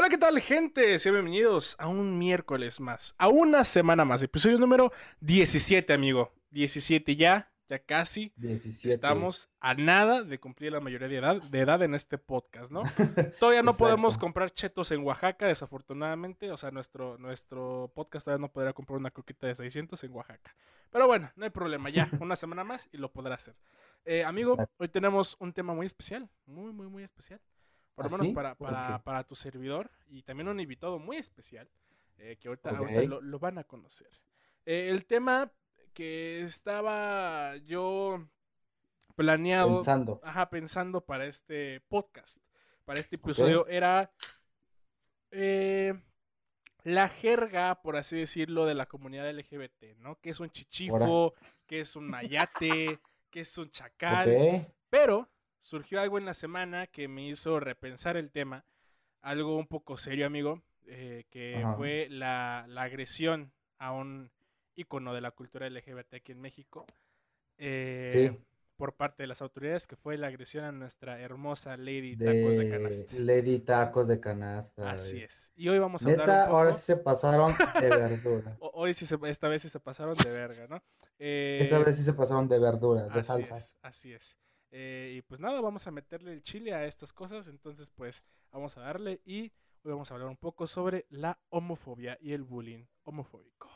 Hola, ¿qué tal, gente? Sean bienvenidos a un miércoles más, a una semana más, episodio número 17, amigo. 17 ya, ya casi. 17. Estamos a nada de cumplir la mayoría de edad, de edad en este podcast, ¿no? Todavía no podemos comprar chetos en Oaxaca, desafortunadamente. O sea, nuestro, nuestro podcast todavía no podrá comprar una coquita de 600 en Oaxaca. Pero bueno, no hay problema, ya, una semana más y lo podrá hacer. Eh, amigo, Exacto. hoy tenemos un tema muy especial, muy, muy, muy especial. Por lo ¿Ah, menos sí? para, tu servidor y también un invitado muy especial eh, que ahorita, lo, lo van a conocer. Eh, el tema que estaba yo planeado, Pensando. ajá, pensando para este podcast, para este episodio, era eh, la jerga, por así decirlo, de la comunidad LGBT, ¿no? Que es un chichifo, que es un mayate, que es un chacal. Pero surgió algo en la semana que me hizo repensar el tema, algo un poco serio, amigo, eh, que Ajá. fue la, la agresión a un ícono de la cultura LGBT aquí en México. eh, Sí. Por parte de las autoridades, que fue la agresión a nuestra hermosa Lady Tacos de Canasta. Lady Tacos de Canasta. Así es. Y hoy vamos a hablar Neta, ahora sí se pasaron de verdura. Hoy sí se, esta vez sí se pasaron de verga, ¿no? Eh, Esa vez sí se pasaron de verdura, de Así salsas. es, así es. Eh, y pues nada, vamos a meterle el chile a estas cosas. Entonces, pues vamos a darle y hoy vamos a hablar un poco sobre la homofobia y el bullying homofóbico.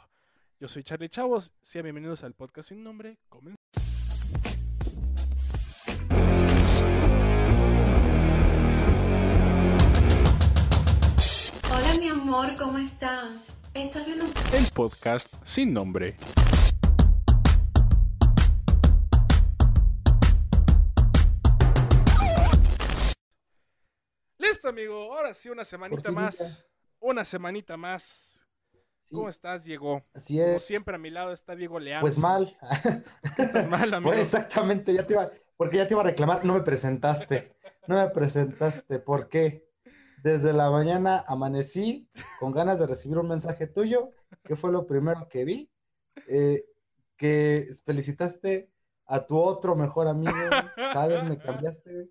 Yo soy Charlie Chavos, sean bienvenidos al podcast sin nombre. Comenzamos. Hola mi amor, ¿cómo estás? ¿Estás viendo El podcast sin nombre. Listo, amigo. Ahora sí, una semanita más. Una semanita más. Sí, ¿Cómo estás, Diego? así Como es. siempre a mi lado está Diego Leán. Pues mal. Estás mal, amigo. Pues exactamente, ya te iba, porque ya te iba a reclamar, no me presentaste. No me presentaste. ¿Por qué? Desde la mañana amanecí con ganas de recibir un mensaje tuyo, que fue lo primero que vi. eh, que felicitaste a tu otro mejor amigo, ¿sabes? Me cambiaste güey,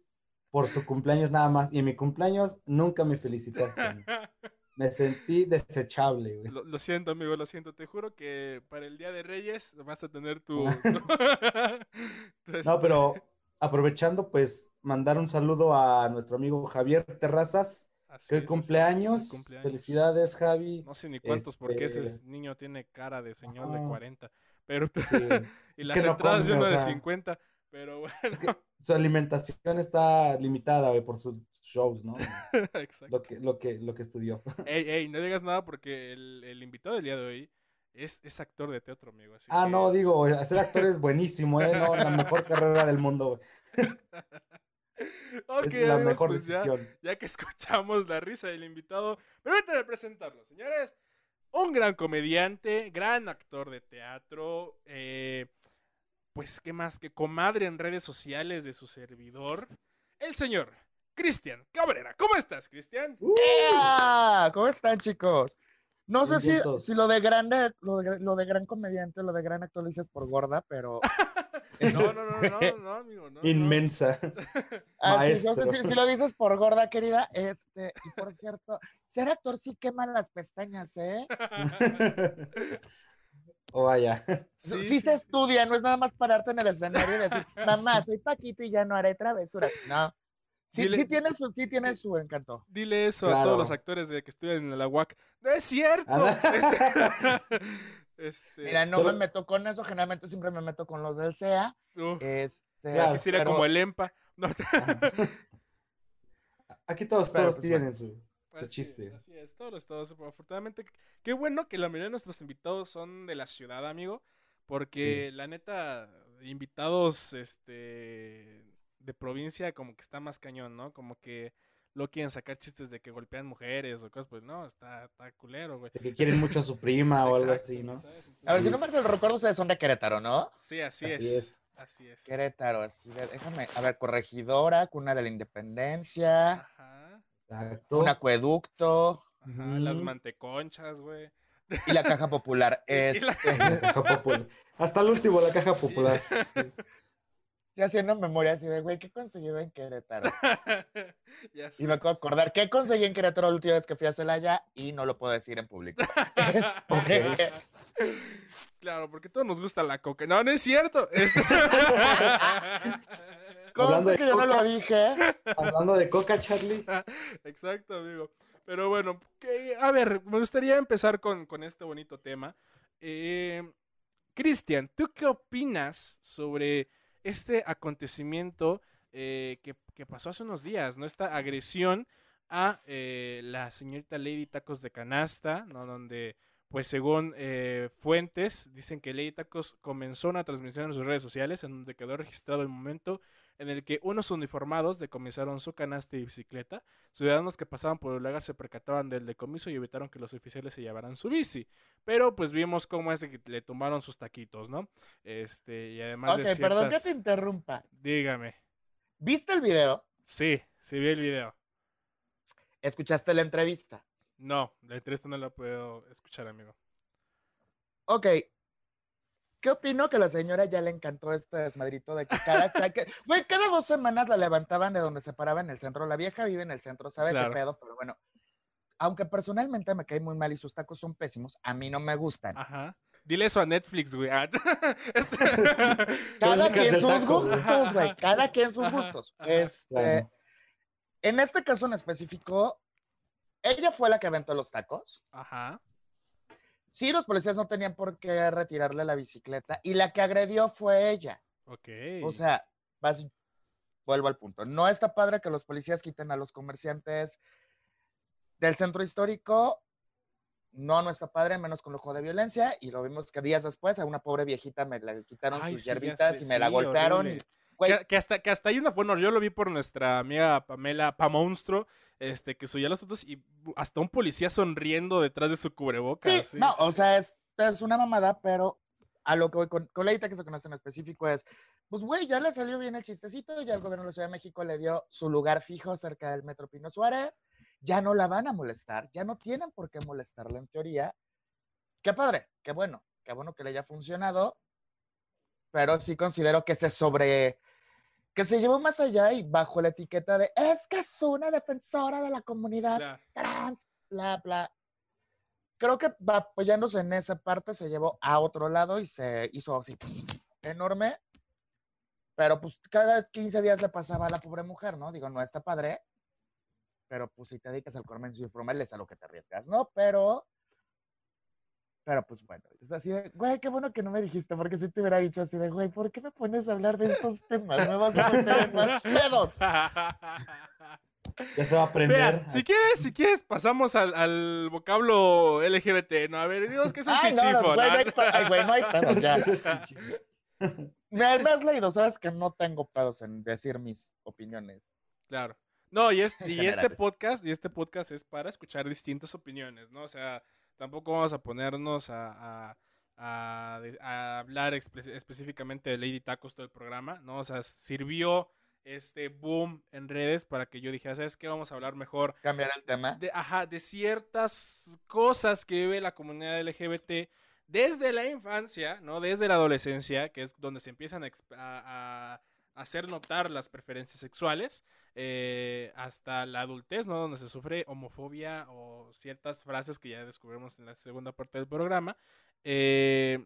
por su cumpleaños nada más. Y en mi cumpleaños nunca me felicitaste. Me sentí desechable, güey. Lo, lo siento, amigo, lo siento. Te juro que para el Día de Reyes vas a tener tu... No, este, pero aprovechando, pues, mandar un saludo a nuestro amigo Javier Terrazas, así que es, hoy así es, cumpleaños. Felicidades, Javi. No sé ni cuántos, porque ese Este- niño tiene cara de señor de Ajá. 40. Pero... Sí, y es las que no entradas de uno o de sea. 50. Pero bueno, Es que su alimentación está limitada, güey, por sus shows, ¿no? exacto. Lo que, lo que, lo que estudió. Ey, ey, no digas nada porque el, el invitado del día de hoy es, es actor de teatro, amigo. Así Ah, que- no, digo, ser actor es buenísimo, ¿eh? No, la mejor carrera del mundo, güey. Ok, Es la amigos, mejor pues ya- decisión. ya que escuchamos la risa del invitado, permítanme presentarlo, señores. Un gran comediante, gran actor de teatro, eh, pues qué más que comadre en redes sociales de su servidor, el señor Cristian Cabrera. ¿Cómo estás, Cristian? Uh. ¿Cómo están, chicos? No sé si, si lo de grande, lo de, lo de gran comediante, lo de gran actor lo dices por gorda, pero. No, no, no, no, no, no, amigo, no. no. Inmensa. Ah, no sé Maestro. si, si lo dices por gorda, querida. Este, y por cierto, ser actor sí quema las pestañas, ¿eh? O vaya. Sí, Sí, se estudia, no es nada más pararte en el escenario y decir, mamá, soy Paquito y ya no haré travesuras. No. Sí, Dile- sí tiene su, sí tiene su encanto. Dile eso a todos los actores de que estudian en la UAC. ¡No es cierto! Este, este, Mira, no solo- me meto con eso, generalmente siempre me meto con los del SEA. uf, Este, Claro. quisiera pero- como el EMPA. No, Aquí todos, Pero, todos pues, tienen su, su Así es, chiste. Así es, todos los todos. Afortunadamente, qué bueno que la mayoría de nuestros invitados son de la ciudad, amigo. Porque la neta, invitados este de provincia, como que está más cañón, ¿no? Como que lo quieren sacar chistes de que golpean mujeres o cosas, pues no, está, está culero, güey. De que quieren mucho a su prima o algo así, ¿no? A ver, si no me recuerdo, ustedes son de Querétaro, ¿no? Sí, así, Así es. es. Así es. Querétaro, así de- déjame, a ver, corregidora, cuna de la independencia, Ajá. Exacto. un acueducto Ajá, las manteconchas, güey. y la caja popular. La- Este, La caja popular. Hasta el último, la caja popular. Estoy haciendo memoria así de, güey, ¿qué he conseguido en Querétaro? Ya sé. Y me de acordar, ¿qué conseguí en Querétaro la última vez que fui a Celaya? Y no lo puedo decir en público. Claro, porque a todos nos gusta la coca. No, no es cierto. Cosa Hablando de que yo no lo coca. dije. Hablando de coca, Charlie. Exacto, amigo. Pero bueno, que- a ver, me gustaría empezar con, con este bonito tema. Eh, Cristian, ¿tú qué opinas sobre este acontecimiento eh, que, que pasó hace unos días, ¿no? Esta agresión a eh, la señorita Lady Tacos de Canasta, ¿no? Donde, pues según eh, fuentes, dicen que Lady Tacos comenzó una transmisión en sus redes sociales en donde quedó registrado el momento en el que unos uniformados decomisaron su canasta y bicicleta. Ciudadanos que pasaban por el lugar se percataban del decomiso y evitaron que los oficiales se llevaran su bici. Pero pues vimos cómo es que le tomaron sus taquitos, ¿no? Este, y además Ok, de perdón que ciertas- te interrumpa. Dígame. ¿Viste el video? Sí, sí vi el video. ¿Escuchaste la entrevista? No, la entrevista no la puedo escuchar, amigo. Ok. ¿Qué opino que la señora ya le encantó este desmadrito de que cada, cada- que- güey, cada dos semanas la levantaban de donde se paraba en el centro? La vieja vive en el centro, sabe Claro. qué pedo, pero bueno. Aunque personalmente me cae muy mal y sus tacos son pésimos, a mí no me gustan. Ajá. Dile eso a Netflix, güey. Ah, este- Cada quien sus taco. gustos, güey. Cada quien sus gustos. Este. En este caso en específico, ella fue la que aventó los tacos. Ajá. Sí, los policías no tenían por qué retirarle la bicicleta y la que agredió fue ella. Ok. O sea, vas- vuelvo al punto. No está padre que los policías quiten a los comerciantes del centro histórico. No, no está padre, menos con lujo de violencia. Y lo vimos que días después a una pobre viejita me la quitaron Ay, sus sí, hierbitas sé, y me la golpearon. y, que hasta, que hasta hay una, bueno, yo lo vi por nuestra amiga Pamela Pamonstro, este, que subía las fotos y hasta un policía sonriendo detrás de su cubrebocas. Sí, no, sí, o sí. sea, es, es una mamada, pero a lo que voy con, con la que se conoce en específico es, pues, güey, ya le salió bien el chistecito, ya el gobierno de la Ciudad de México le dio su lugar fijo cerca del Metro Pino Suárez, ya no la van a molestar, ya no tienen por qué molestarla en teoría. Qué padre, qué bueno, qué bueno que le haya funcionado, pero sí considero que se sobre, que se llevó más allá y bajo la etiqueta de, es que es una defensora de la comunidad Claro. trans, bla, bla. Creo que apoyándose en esa parte se llevó a otro lado y se hizo así enorme. Pero pues cada 15 días le pasaba a la pobre mujer, ¿no? Digo, no está padre. Pero pues si te dedicas al comercio informal es a lo que te arriesgas, ¿no? Pero. Pero pues bueno, es así de, güey, qué bueno que no me dijiste, porque si te hubiera dicho así de, güey, ¿por qué me pones a hablar de estos temas? Me vas a meter en más pedos. Ya se va a aprender. Si quieres, si quieres, pasamos al, al vocablo LGBT, ¿no? A ver, dinos que es un Ay, no, no, chichifo, güey, no güey, no hay pedos, ya. Me, me has leído, sabes que no tengo pedos en decir mis opiniones. Claro. No, y, es- y este podcast, y este podcast es para escuchar distintas opiniones, ¿no? O sea, tampoco vamos a ponernos a, a- a de- a hablar espe- específicamente de Lady Tacos todo el programa, ¿no? O sea, sirvió este boom en redes para que yo dijera, ¿sabes qué? Vamos a hablar mejor Cambiar el tema. de, ajá, de ciertas cosas que vive la comunidad LGBT desde la infancia, ¿no? Desde la adolescencia, que es donde se empiezan a, exp- a- a hacer notar las preferencias sexuales, eh, hasta la adultez, ¿no? Donde se sufre homofobia o ciertas frases que ya descubrimos en la segunda parte del programa, eh,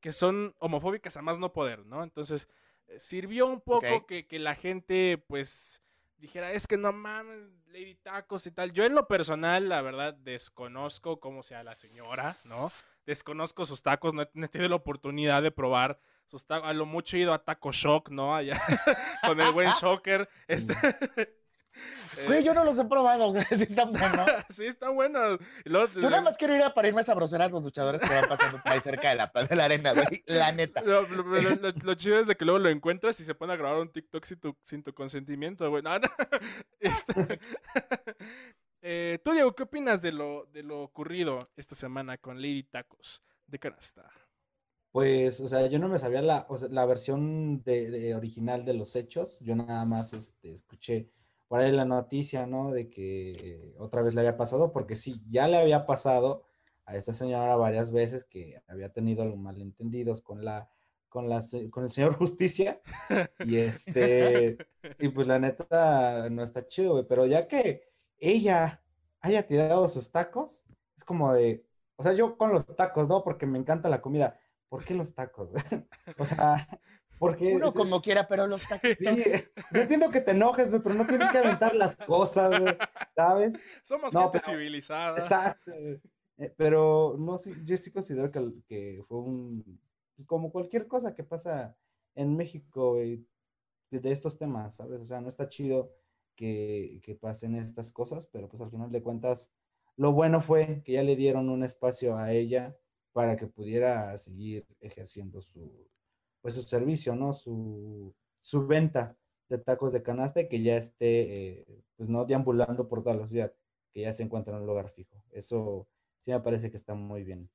que son homofóbicas a más no poder, ¿no? Entonces, eh, sirvió un poco que, que la gente, pues, dijera, es que no mames, Lady Tacos y tal. Yo en lo personal, la verdad, desconozco cómo sea la señora, ¿no? Desconozco sus tacos, no he, no he tenido la oportunidad de probar sus. A lo mucho he ido a Taco Shock, ¿no? Allá con el buen Shocker. Este, Güey, yo no los he probado. Sí están buenos. sí, está bueno. Y luego- Yo nada más quiero ir a parirme esa brosera a los luchadores que van pasando por ahí cerca de la plaza de la arena, güey. La neta. Lo, lo- lo- lo- lo chido es de que luego lo encuentras y se pone a grabar un TikTok sin tu, sin tu consentimiento, güey. No, no. Este, eh, Tú, Diego, ¿qué opinas de lo, de lo ocurrido esta semana con Lady Tacos de Canasta? Pues, o sea, yo no me sabía la, o sea, la versión de, de original de los hechos. Yo nada más este, escuché por ahí la noticia, ¿no? De que otra vez le había pasado, porque sí, ya le había pasado a esta señora varias veces que había tenido malentendidos con la, con, la, con el señor Justicia. Y este, y pues la neta no está chido, güey. Pero ya que ella haya tirado sus tacos, es como de, o sea, yo con los tacos, ¿no? Porque me encanta la comida. ¿Por qué los tacos? O sea, porque Uno como quiera, pero los tacos. Sí, sí entiendo que te enojes, güey, pero no tienes que aventar las cosas, güey, ¿sabes? Somos No, gente pero- civilizada. Exacto. Eh, Pero no, sí, yo sí considero que, que fue un, pues, como cualquier cosa que pasa en México, güey, de de estos temas, ¿sabes? O sea, no está chido que, que pasen estas cosas, pero pues al final de cuentas, lo bueno fue que ya le dieron un espacio a ella para que pudiera seguir ejerciendo su, pues su servicio, ¿no? Su, su venta de tacos de canasta y que ya esté, eh, pues no deambulando por toda la ciudad, que ya se encuentra en un lugar fijo. Eso sí me parece que está muy bien.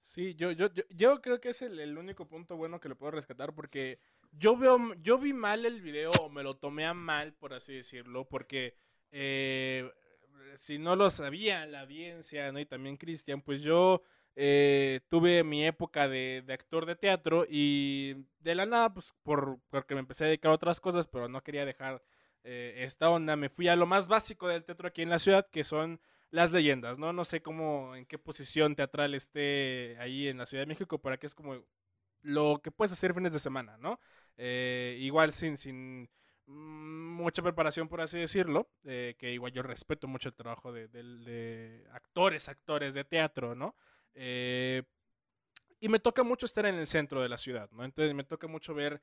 Sí, yo, yo, yo, creo que es el, el único punto bueno que le puedo rescatar porque yo veo, yo vi mal el video o me lo tomé a mal, por así decirlo, porque eh, si no lo sabía la audiencia, ¿no? Y también Cristian, pues yo eh, tuve mi época de, de actor de teatro y de la nada, pues por, porque me empecé a dedicar a otras cosas, pero no quería dejar eh, esta onda, me fui a lo más básico del teatro aquí en la ciudad, que son las leyendas, ¿no? No sé cómo, en qué posición teatral esté ahí en la Ciudad de México, para que es como lo que puedes hacer fines de semana, ¿no? Eh, igual sin, sin mucha preparación, por así decirlo, eh, que igual yo respeto mucho el trabajo de, de actores, actores de teatro, ¿no? Eh, y me toca mucho estar en el centro de la ciudad, ¿no? Entonces me toca mucho ver,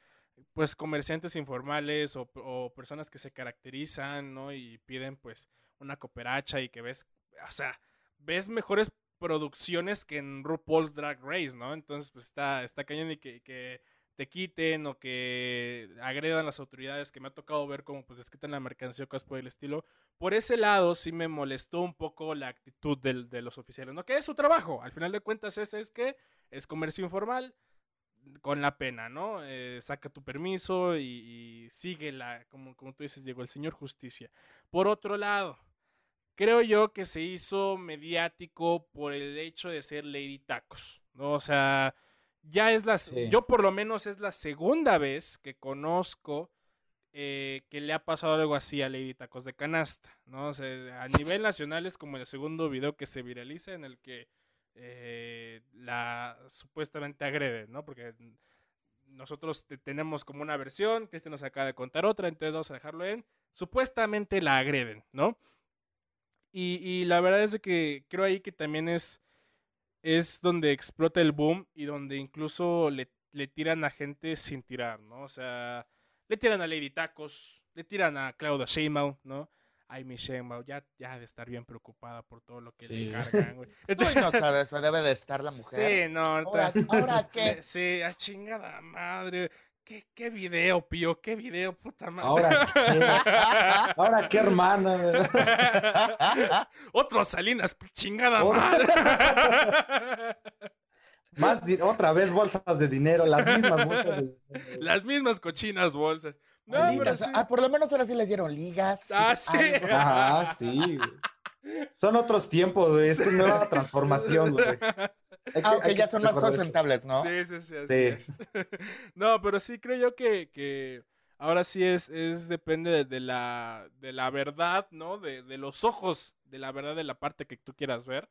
pues, comerciantes informales o, personas que se caracterizan, ¿no? Y piden, pues, una cooperacha y que ves, o sea, ves mejores producciones que en RuPaul's Drag Race, ¿no? Entonces, pues, está, está cañón y que, que te quiten o que agredan las autoridades que me ha tocado ver como, pues, les quitan la mercancía o cosas por el estilo. Por ese lado sí me molestó un poco la actitud del- de los oficiales, ¿no? Que es su trabajo, al final de cuentas ese es que es comercio informal con la pena, ¿no? Eh, saca tu permiso y, y sigue la, como, como tú dices, llegó el señor justicia. Por otro lado, creo yo que se hizo mediático por el hecho de ser Lady Tacos, ¿no? O sea, ya es la, Sí. yo por lo menos es la segunda vez que conozco eh, que le ha pasado algo así a Lady Tacos de Canasta, ¿no? O sea, a nivel nacional es como el segundo video que se viraliza en el que eh, la supuestamente agrede, ¿no? Porque nosotros te- tenemos como una versión, Cristian nos acaba de contar otra, entonces vamos a dejarlo en, supuestamente la agreden, ¿no? Y, y la verdad es de que creo ahí que también es, es donde explota el boom y donde incluso le, le tiran a gente sin tirar, ¿no? O sea, le tiran a Lady Tacos, le tiran a Claudia Sheinbaum, ¿no? Ay, mi Sheinbaum, ya, ya ha de estar bien preocupada por todo lo que Sí. le cargan, güey. Uy, no sabes, eso debe de estar la mujer. Sí, no, Ahora, ahora qué. Sí, a chingada madre. ¿Qué, qué video, pío? ¿Qué video, puta madre? Ahora, ¿qué? Ahora, qué hermana, güey. Otro Salinas, chingada Otra- madre. Más otra vez bolsas de dinero, las mismas bolsas de dinero. Las mismas cochinas bolsas. No, Ligas, pero sí. ah, por lo menos ahora sí les dieron ligas. Ah, sí. algo. Ajá, sí. Son otros tiempos, güey. Es que es nueva transformación, güey. Hay que- Aunque hay ya son más sustentables, ¿no? Sí, sí, sí, así Sí. es. no, pero sí creo yo que, que ahora sí es, es depende de, de la, de la verdad, ¿no? De, de los ojos, de la verdad de la parte que tú quieras ver.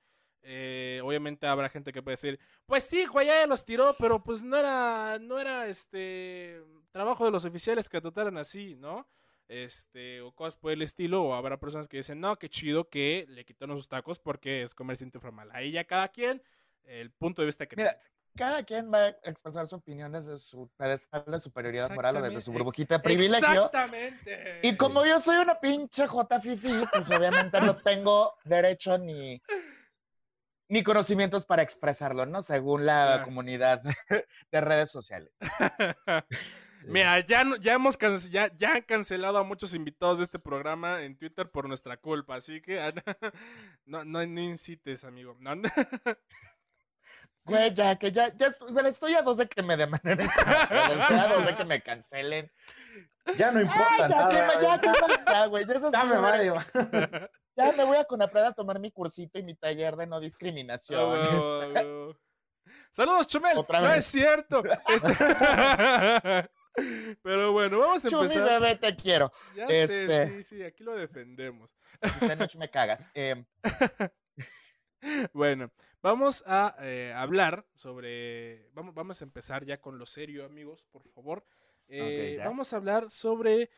Eh, obviamente habrá gente que puede decir, pues sí, güey, ya los tiró, pero pues no era, no era este trabajo de los oficiales que trataran así, ¿no? Este, o cosas por el estilo, o habrá personas que dicen, no, qué chido que le quitaron sus tacos porque es comercio informal. Ahí ya cada quien, el punto de vista que Mira, tenga. Cada quien va a expresar su opinión desde su pedestal de superioridad moral o desde su burbujita de privilegio. Exactamente. Y como yo soy una pinche J fifi, pues obviamente no tengo derecho ni, ni conocimientos para expresarlo, ¿no? Según la Claro. comunidad de redes sociales. Sí. Mira, ya, no- ya hemos ya, ya han cancelado a muchos invitados de este programa en Twitter por nuestra culpa, así que no, no, no incites, amigo. No, no. Güey, ya que ya, ya estoy, bueno, estoy a dos de que me demanden, estoy a dos de que me cancelen. Ya no Ay, importa ya, nada. ya, güey. que basta, güey, ya, me. Ya voy a Conapred a tomar mi cursito y mi taller de no discriminación. Ah, huevo. Saludos, Chumel. Otra No vez. es cierto. Este- Pero bueno, vamos a Chumi, empezar. bebé, te quiero. Ya Este- sé, sí, sí, aquí lo defendemos. Esta noche me cagas. Em, Bueno, vamos a eh, hablar sobre. Vamos, vamos a empezar ya con lo serio, amigos, por favor. Eh, vamos a hablar sobre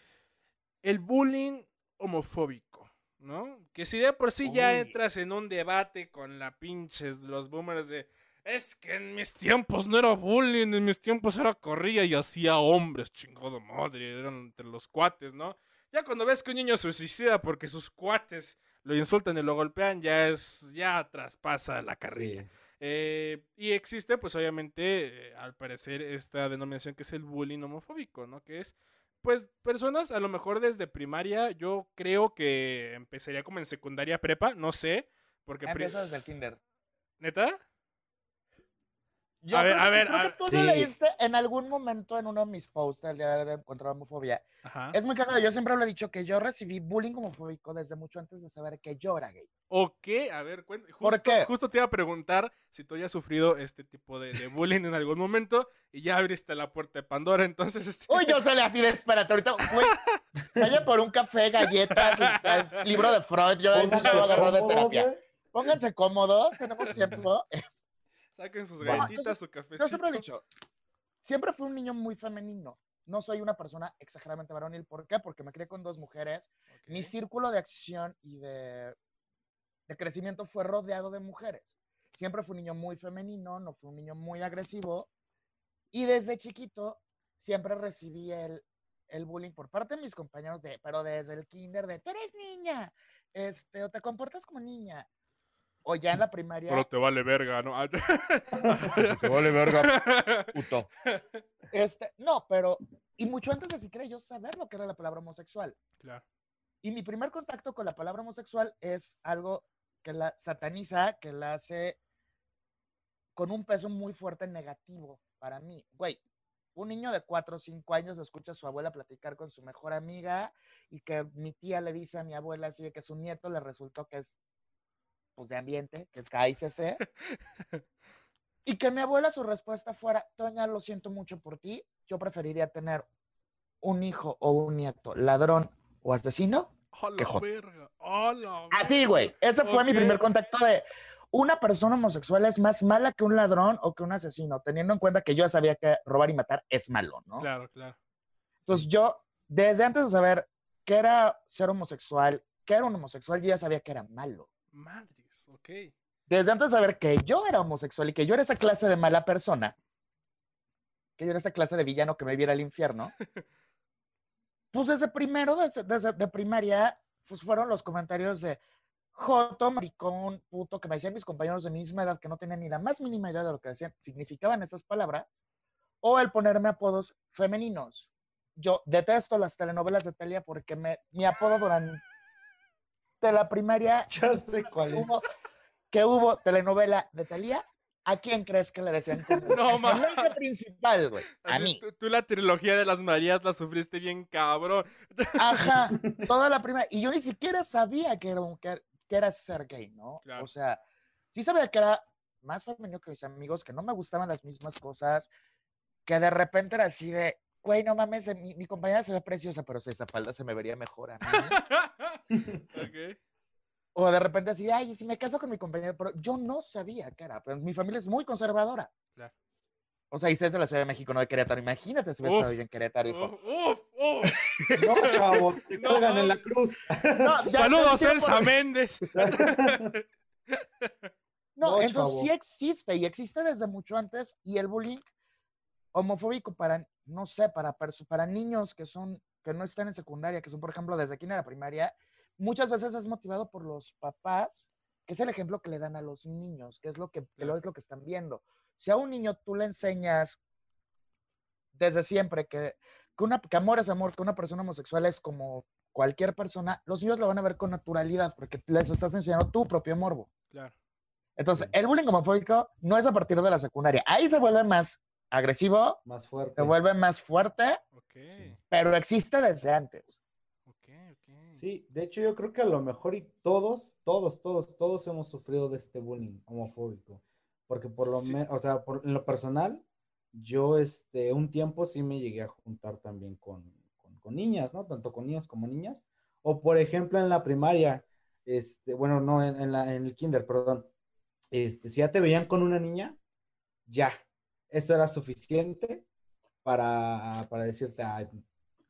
el bullying homofóbico, ¿no? Que si de por sí ya entras en un debate con la pinches, los boomers de. Es que en mis tiempos no era bullying, en mis tiempos era corría y hacía hombres, chingado madre, eran entre los cuates, ¿no? Ya cuando ves que un niño se suicida porque sus cuates lo insultan y lo golpean, ya es, ya traspasa la carrilla. Sí. Eh, y existe, pues obviamente, eh, al parecer, esta denominación que es el bullying homofóbico, ¿no? Que es, pues, personas, a lo mejor desde primaria, yo creo que empezaría como en secundaria prepa, no sé, porque... pri- empieza desde el kinder. ¿Neta? Yo A ver, creo a que- ver, creo a que ver. tú Sí. lo leíste en algún momento en uno de mis posts el día de contra la homofobia. Ajá. Es muy cagado. Yo siempre lo he dicho que yo recibí bullying homofóbico desde mucho antes de saber que yo era gay. ¿O qué? A ver, cuen- justo, ¿Por qué? justo te iba a preguntar si tú hayas sufrido este tipo de, de bullying en algún momento y ya abriste la puerta de Pandora, entonces... Este... Uy, yo salí así de espérate, ahorita, güey, vaya por un café, galletas, libro de Freud, yo eso lo voy a agarrar de terapia. ¿eh? Pónganse cómodos, tenemos tiempo. Saquen sus galletitas, su cafecito. Yo siempre he dicho, siempre fui un niño muy femenino. No soy una persona exageradamente varonil. ¿Por qué? Porque me crié con dos mujeres. Ok. Mi círculo de acción y de, de crecimiento fue rodeado de mujeres. Siempre fui un niño muy femenino, no fui un niño muy agresivo. Y desde chiquito siempre recibí el, el bullying por parte de mis compañeros, de, pero desde el kinder, de, tú eres niña, este, o te comportas como niña. O ya en la primaria. Pero te vale verga, ¿no? Ah, vale verga, puto. Este, no, pero, y mucho antes de siquiera yo saber lo que era la palabra homosexual. claro. Y mi primer contacto con la palabra homosexual es algo que la sataniza, que la hace con un peso muy fuerte negativo para mí. Güey, un niño de 4 o 5 años escucha a su abuela platicar con su mejor amiga y que mi tía le dice a mi abuela así de que su nieto le resultó que es pues de ambiente, que es KICC. y que mi abuela su respuesta fuera, Toña, lo siento mucho por ti, yo preferiría tener un hijo o un nieto ladrón o asesino. ¡A Qué la joto. verga! ¡A la Así, güey. Ese fue mi primer contacto de una persona homosexual es más mala que un ladrón o que un asesino, teniendo en cuenta que yo sabía que robar y matar es malo, ¿no? Claro, claro. Entonces yo, desde antes de saber qué era ser homosexual, qué era un homosexual, yo ya sabía que era malo. Madres, ok. Desde antes de saber que yo era homosexual y que yo era esa clase de mala persona, que yo era esa clase de villano que me viera al infierno, pues desde primero, desde, desde de primaria, pues fueron los comentarios de Joto, maricón, puto, que me decían mis compañeros de mi misma edad que no tenían ni la más mínima idea de lo que decían, significaban esas palabras, o el ponerme apodos femeninos. Yo detesto las telenovelas de Telia porque me, mi apodo durante la primaria Ya sé cuál es. hubo, que hubo telenovela de Talía, ¿a quién crees que le decían? No, ma. personaje principal, güey. A Así, mí. Tú, tú la trilogía de las Marías la sufriste bien cabrón. Ajá, toda la primera. Y yo ni siquiera sabía que era, un- que, que era ser gay, ¿no? Claro. O sea, sí sabía que era más femenino que mis amigos, que no me gustaban las mismas cosas, que de repente era así de, güey, no mames, mi, mi compañera se ve preciosa, pero si esa falda se me vería mejor a mí. ok. O de repente así, ay, si me caso con mi compañero, pero yo no sabía era. Pero mi familia es muy conservadora. Claro. O sea, y si es de la Ciudad de México, no de Querétaro. Imagínate si hubiera estado yo en Querétaro, hijo. Uf, uf, uf. No, chavo, te No, cuelgan en la cruz. No, Saludos, Elsa Méndez. No, No, entonces chavo. sí existe y existe desde mucho antes. Y el bullying homofóbico para, no sé, para, para niños que son, que no están en secundaria, que son, por ejemplo, desde aquí en la primaria, muchas veces es motivado por los papás, que es el ejemplo que le dan a los niños, que es lo que, que lo es lo que están viendo. Si a un niño tú le enseñas desde siempre que, que, una, que amor es amor, que una persona homosexual es como cualquier persona, los niños lo van a ver con naturalidad porque les estás enseñando tu propio morbo. Claro. Entonces, el bullying homofóbico no es a partir de la secundaria. Ahí se vuelve más agresivo, Más fuerte. se vuelve más fuerte. Sí. pero existe desde antes. Ok, ok. Sí, de hecho yo creo que a lo mejor y todos, todos, todos, todos hemos sufrido de este bullying homofóbico. porque por lo Sí. menos, o sea, por, en lo personal, yo este, un tiempo sí me llegué a juntar también con, con, con niñas, ¿no? Tanto con niños como niñas. O por ejemplo en la primaria, este, bueno, no, en, en la, en el kinder, perdón. Este, si ya te veían con una niña, ya, eso era suficiente para, para decirte, "Ay,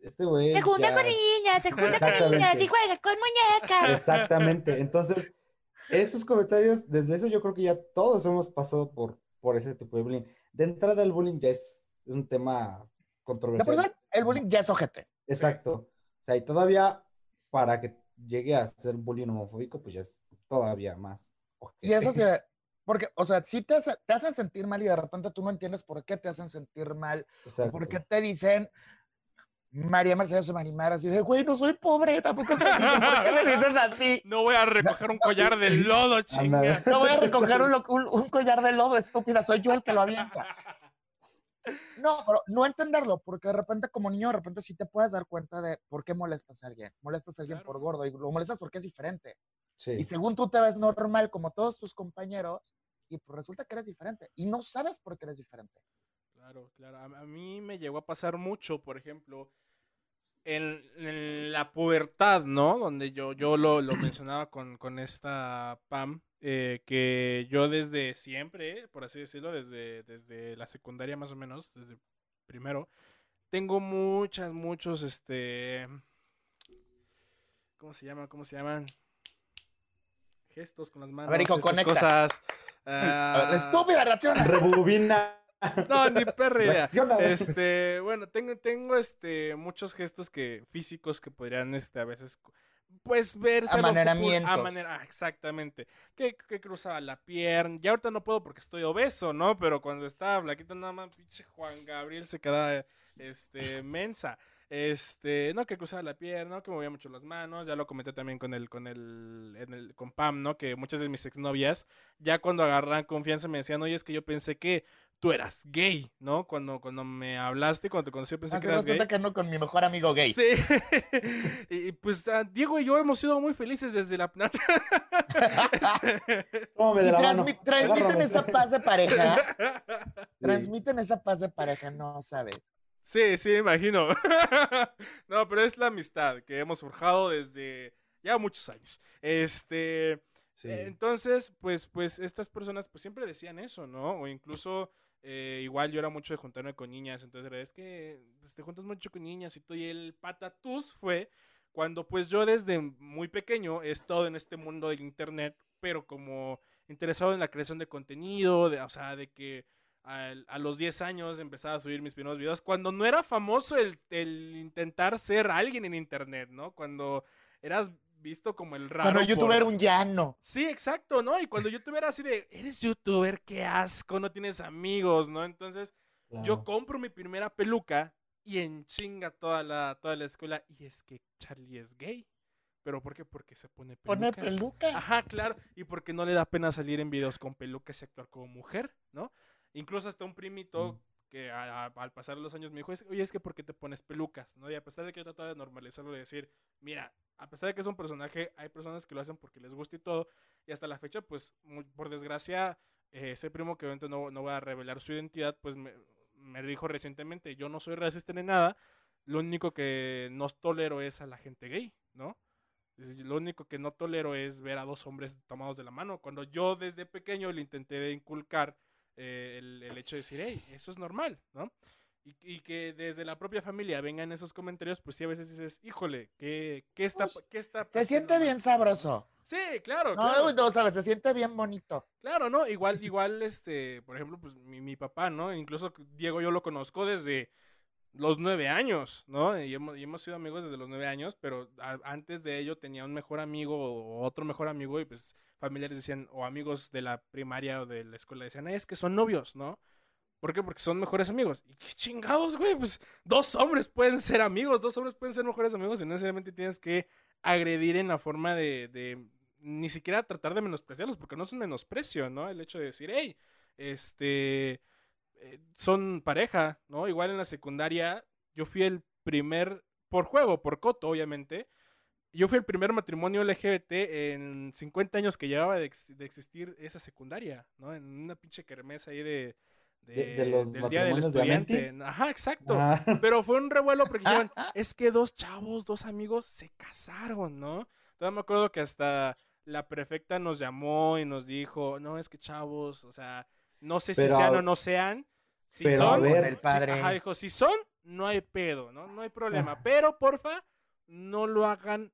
este güey Se junta ya- con niñas, se junta con Exactamente. niñas y juega con muñecas. Exactamente. Entonces, estos comentarios, desde eso yo creo que ya todos hemos pasado por, por ese tipo de bullying. De entrada, el bullying ya es, es un tema De controversial. verdad, el bullying ya es ojete. Exacto. O sea, y todavía para que llegue a ser bullying homofóbico, pues ya es todavía más. Y eso se, porque, o sea, sí te, hace- te hacen sentir mal y de repente tú no entiendes por qué te hacen sentir mal, o Exacto. por qué te dicen María Mercedes o Marimar, así de, güey, no soy pobre, tampoco soy así, ¿por qué me dices así? No voy a recoger un collar de lodo, chinga. No voy a recoger un, lo- un- un collar de lodo, estúpida, soy yo el que lo avienta. No, pero no entenderlo, porque de repente como niño, de repente sí te puedes dar cuenta de por qué molestas a alguien. Molestas a alguien por gordo y lo molestas porque es diferente. Sí. Y según tú te ves normal como todos tus compañeros, y pues resulta que eres diferente. Y no sabes por qué eres diferente. Claro, claro. A, a mí me llegó a pasar mucho, por ejemplo, en, en la pubertad, ¿no? Donde yo, yo lo, lo mencionaba con, con esta Pam, eh, que yo desde siempre, por así decirlo, desde, desde la secundaria más o menos, desde primero, tengo muchas, muchos, este... ¿Cómo se llama? ¿Cómo se llaman? Gestos con las manos. ver, hijo, estas conecta. cosas. A ver, ah, estúpida reacciona. Rebobina. no, ni perra idea. Este, bueno, tengo, tengo este muchos gestos que físicos que podrían este a veces pues verse lo Amaneramientos. a manera, ah, exactamente. Que, que cruzaba la pierna. Ya ahorita no puedo porque estoy obeso, ¿no? Pero cuando estaba flaquito nada más pinche Juan Gabriel se quedaba este mensa. Este, no, que cruzaba la pierna, ¿no? que movía mucho las manos, ya lo comenté también con el, con el, en el, con Pam, ¿no? Que muchas de mis exnovias, ya cuando agarran confianza me decían, oye, es que yo pensé que tú eras gay, ¿no? Cuando, cuando me hablaste, cuando te conocí, pensé Así que eras gay. resulta que ando con mi mejor amigo gay. Sí. y pues ah, Diego y yo hemos sido muy felices desde la... Tómame de Y la mano. transmi- transmiten Agárrame. esa paz de pareja. Sí. Transmiten esa paz de pareja, no sabes. Sí, sí, me imagino. no, pero es la amistad que hemos forjado desde ya muchos años. Este, Sí. eh, entonces, pues, pues estas personas pues siempre decían eso, ¿no? O incluso eh, igual yo era mucho de juntarme con niñas, entonces es que pues, te juntas mucho con niñas y tú y el patatús fue cuando pues yo desde muy pequeño he estado en este mundo del internet, pero como interesado en la creación de contenido, de, o sea, de que al- a, los 10 años empezaba a subir mis primeros videos, cuando no era famoso el, el intentar ser alguien en internet, ¿no? Cuando eras visto como el raro. Cuando youtuber por- era un llano. Sí, exacto, ¿no? Y cuando youtuber era así de, eres youtuber, qué asco, no tienes amigos, ¿no? Entonces, yo compro mi primera peluca y en chinga toda la, toda la escuela. Y es que Charlie es gay. ¿Pero por qué? Porque se pone Pone pelucas. peluca. Ajá, claro. Y porque no le da pena salir en videos con pelucas y actuar como mujer, ¿no? Incluso hasta un primito Sí. que a- a- al pasar los años me dijo, "Es- oye, es que ¿por qué te pones pelucas? ¿no? Y a pesar de que yo trataba de normalizarlo y decir, mira, a pesar de que es un personaje, hay personas que lo hacen porque les gusta y todo. Y hasta la fecha, pues, por desgracia, eh, ese primo que obviamente no, no va a revelar su identidad, pues me, me dijo recientemente, yo no soy racista ni nada, lo único que no tolero es a la gente gay, ¿no? Lo único que no tolero es ver a dos hombres tomados de la mano. Cuando yo desde pequeño le intenté de inculcar eh, el, el hecho de decir, hey, eso es normal, ¿no? Y, y que desde la propia familia vengan esos comentarios, pues sí, a veces dices, híjole, ¿qué, qué está, Pues, qué está Se pasando siente mal?" bien sabroso. Sí, claro, No, claro. no sabes, se siente bien bonito. Claro, ¿no? Igual, igual, este, por ejemplo, pues mi, mi papá, ¿no? Incluso Diego yo lo conozco desde los nueve años, ¿no? Y hemos, y hemos sido amigos desde los nueve años, pero a- antes de ello tenía un mejor amigo o otro mejor amigo y pues familiares decían, o amigos de la primaria o de la escuela decían, "Ay, es que son novios, ¿no? ¿Por qué? Porque son mejores amigos. ¿Y qué chingados, güey? Pues dos hombres pueden ser amigos, dos hombres pueden ser mejores amigos y no necesariamente tienes que agredir en la forma de, de ni siquiera tratar de menospreciarlos, porque no es un menosprecio, ¿no? El hecho de decir, hey, este, eh, son pareja, ¿no? Igual en la secundaria, yo fui el primer, por juego, por coto, obviamente, yo fui el primer matrimonio LGBT en 50 años que llevaba de, ex- de existir esa secundaria, ¿no? En una pinche kermés ahí de, de- De- de los del Día del Estudiante. Ajá, exacto. Ah, Pero fue un revuelo porque dijeron, es que dos chavos, dos amigos se casaron, ¿no? Todavía me acuerdo que hasta la prefecta nos llamó y nos dijo, no, es que chavos, o sea, no sé si sean o no sean. Si pero a son, ver- El si- padre. ajá, dijo, si son, no hay pedo, ¿no? No hay problema. Pero, porfa, no lo hagan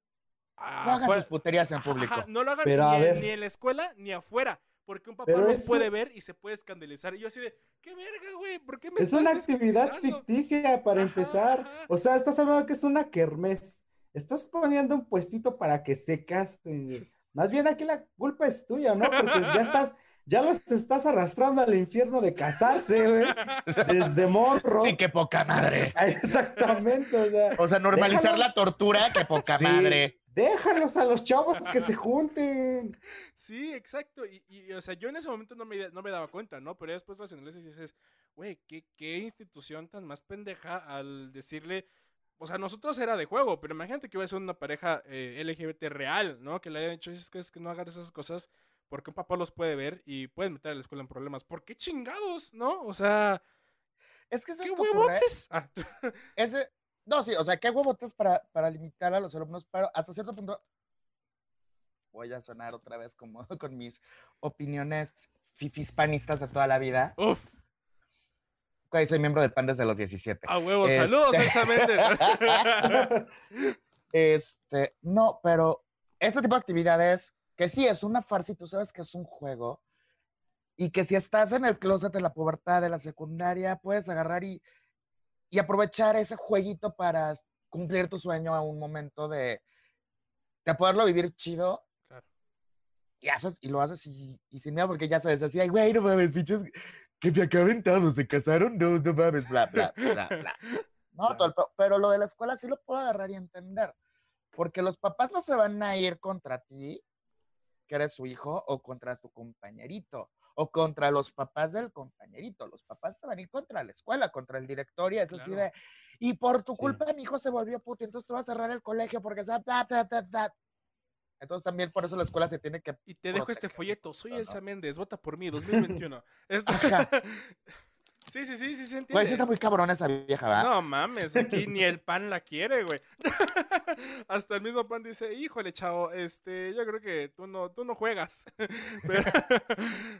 No hagan sus puterías en público. ajá, no lo hagan Pero ni, en, ver. ni en la escuela ni afuera. Porque un papá Pero los eso- puede ver y se puede escandalizar. Y yo así de, ¿qué verga, güey? ¿Por qué me Es una actividad escandalizando?" ficticia para Ajá, empezar. ajá. O sea, estás hablando que es una kermés. Estás poniendo un puestito para que se casten. güey. Más bien aquí la culpa es tuya, ¿no? Porque ya estás, ya los estás arrastrando al infierno de casarse, güey. Desde morro. Y qué poca madre. Exactamente, o sea. O sea, normalizar Déjalo. la tortura, qué poca Sí. madre. Déjalos a los chavos que se junten. Sí, exacto. Y, y, o sea, yo en ese momento no me, no me daba cuenta, ¿no? Pero después racionalizas y dices, güey, ¿qué, qué institución tan más pendeja al decirle. O sea, nosotros era de juego, pero imagínate que iba a ser una pareja eh, LGBT real, ¿no? Que le hayan dicho, es que, es que no hagan esas cosas porque un papá los puede ver y pueden meter a la escuela en problemas. ¿Por qué chingados, no? O sea, Es que eso ¿qué es huevotes? Ah, Ese, no, sí, o sea, qué huevotes para, para limitar a los alumnos, pero hasta cierto punto voy a sonar otra vez como con mis opiniones fifispanistas de toda la vida. uf, soy miembro de PAN desde los 17. a huevos, Este- saludos. Este, no, pero este tipo de actividades, que sí es una farsa y tú sabes que es un juego, y que si estás en el closet de la pubertad, de la secundaria, puedes agarrar y, y aprovechar ese jueguito para cumplir tu sueño a un momento de, de poderlo vivir chido. Claro. Y, haces, y lo haces y, y sin miedo, porque ya sabes, así, ay, güey, no mames, bichos, que se acaben todos, se casaron, no, no mames, bla, bla, bla, bla. No, Claro. todo el pe- pero lo de la escuela sí lo puedo agarrar y entender. Porque los papás no se van a ir contra ti, que eres su hijo, o contra tu compañerito, o contra los papás del compañerito. Los papás se van a ir contra la escuela, contra el director, y es así Claro. de, y por tu Sí. culpa mi hijo se volvió puto, entonces te va a cerrar el colegio porque se ta, ta, ta, ta". Entonces también por eso la escuela se tiene que... Y te dejo este folleto. Soy ¿no? Elsa Méndez, vota por mí, 2021. Esto-. sí, sí, sí, sí se entiende. Pues sí está muy cabrón esa vieja, ¿verdad? No mames, aquí ni el pan la quiere, güey. Hasta el mismo pan dice, híjole, chavo, este, yo creo que tú no, tú no juegas. pero,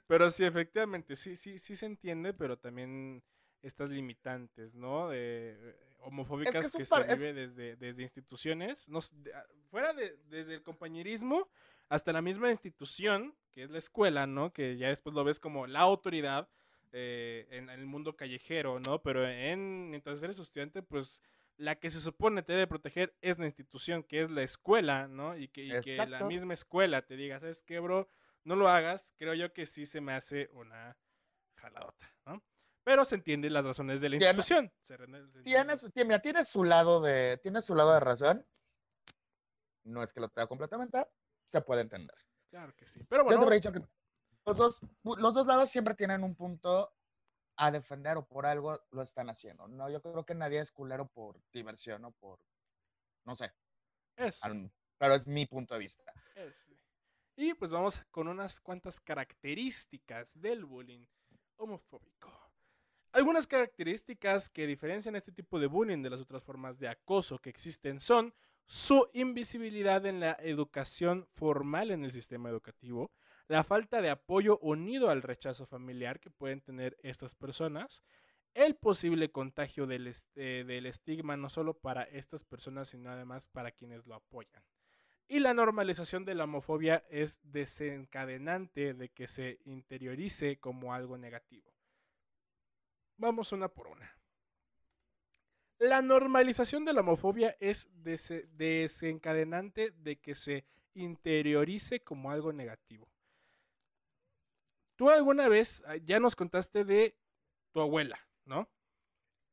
pero sí, efectivamente, sí, sí, sí se entiende, pero también estas limitantes, ¿no? De, eh, homofóbicas es que, se vive desde, desde instituciones, de- fuera de, desde el compañerismo hasta la misma institución, que es la escuela, ¿no? Que ya después lo ves como la autoridad eh, en, en el mundo callejero, ¿no? Pero en, mientras eres estudiante, pues la que se supone te debe proteger es la institución, que es la escuela, ¿no? Y que, y que la misma escuela te diga, ¿sabes qué, bro? No lo hagas, creo yo que sí se me hace una jaladota, ¿no? Pero se entienden las razones de la Tiene- institución. Entiende. tiene su, tiene, mira, tiene su lado de, tiene su lado de razón. No es que lo tenga completamente, se puede entender. Claro que sí. Pero Yo bueno, siempre he dicho que los dos, los dos lados siempre tienen un punto a defender o por algo lo están haciendo. No, yo creo que nadie es culero por diversión o por, no sé, es, pero es mi punto de vista. es. Y pues vamos con unas cuantas características del bullying homofóbico. Algunas características que diferencian este tipo de bullying de las otras formas de acoso que existen son su invisibilidad en la educación formal en el sistema educativo, la falta de apoyo unido al rechazo familiar que pueden tener estas personas, el posible contagio del, eh, del estigma no solo para estas personas, sino además para quienes lo apoyan. Y la normalización de la homofobia es desencadenante de que se interiorice como algo negativo. Vamos una por una. La normalización de la homofobia es dese- desencadenante de que se interiorice como algo negativo. Tú alguna vez ah, ya nos contaste de tu abuela, ¿no?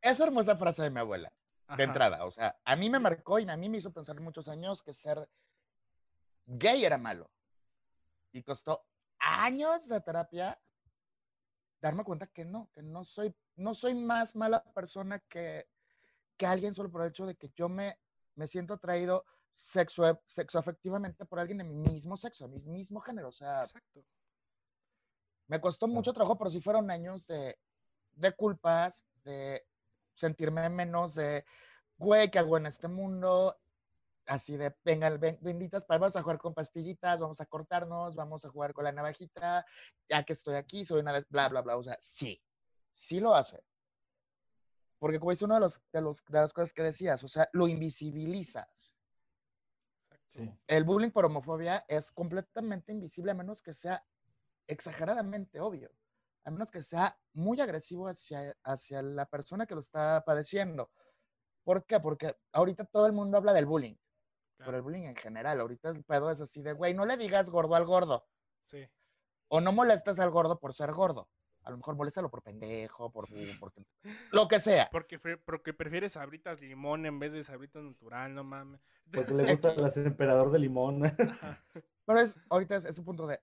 Esa hermosa frase de mi abuela, de entrada, o sea, a mí me marcó y a mí me hizo pensar muchos años que ser gay era malo. Y costó años de terapia darme cuenta que no, que no soy, no soy más mala persona que, que alguien solo por el hecho de que yo me, me siento atraído sexo, sexoafectivamente por alguien de mi mismo sexo, de mi mismo género. O sea, Exacto. Me costó mucho trabajo, pero sí fueron años de, de culpas, de sentirme menos, de, güey, ¿qué hago en este mundo? Así de, vengan, ven- benditas, vamos a jugar con pastillitas, vamos a cortarnos, vamos a jugar con la navajita, ya que estoy aquí, soy una vez, bla, bla, bla. O sea, sí, sí lo hace. Porque como es una de, los, de, los, de las cosas que decías, o sea, lo invisibilizas. Sí. El bullying por homofobia es completamente invisible a menos que sea exageradamente obvio, a menos que sea muy agresivo hacia, hacia la persona que lo está padeciendo. ¿Por qué? Porque ahorita todo el mundo habla del bullying, pero Claro. el bullying en general, ahorita el pedo es así de, güey, no le digas gordo al gordo, Sí. o no molestas al gordo por ser gordo. A lo mejor moléstalo por pendejo, por, por lo que sea. Porque, porque prefieres sabritas limón en vez de sabritas natural, no mames. Porque le gusta el emperador de limón. Pero es, ahorita es, es un punto de,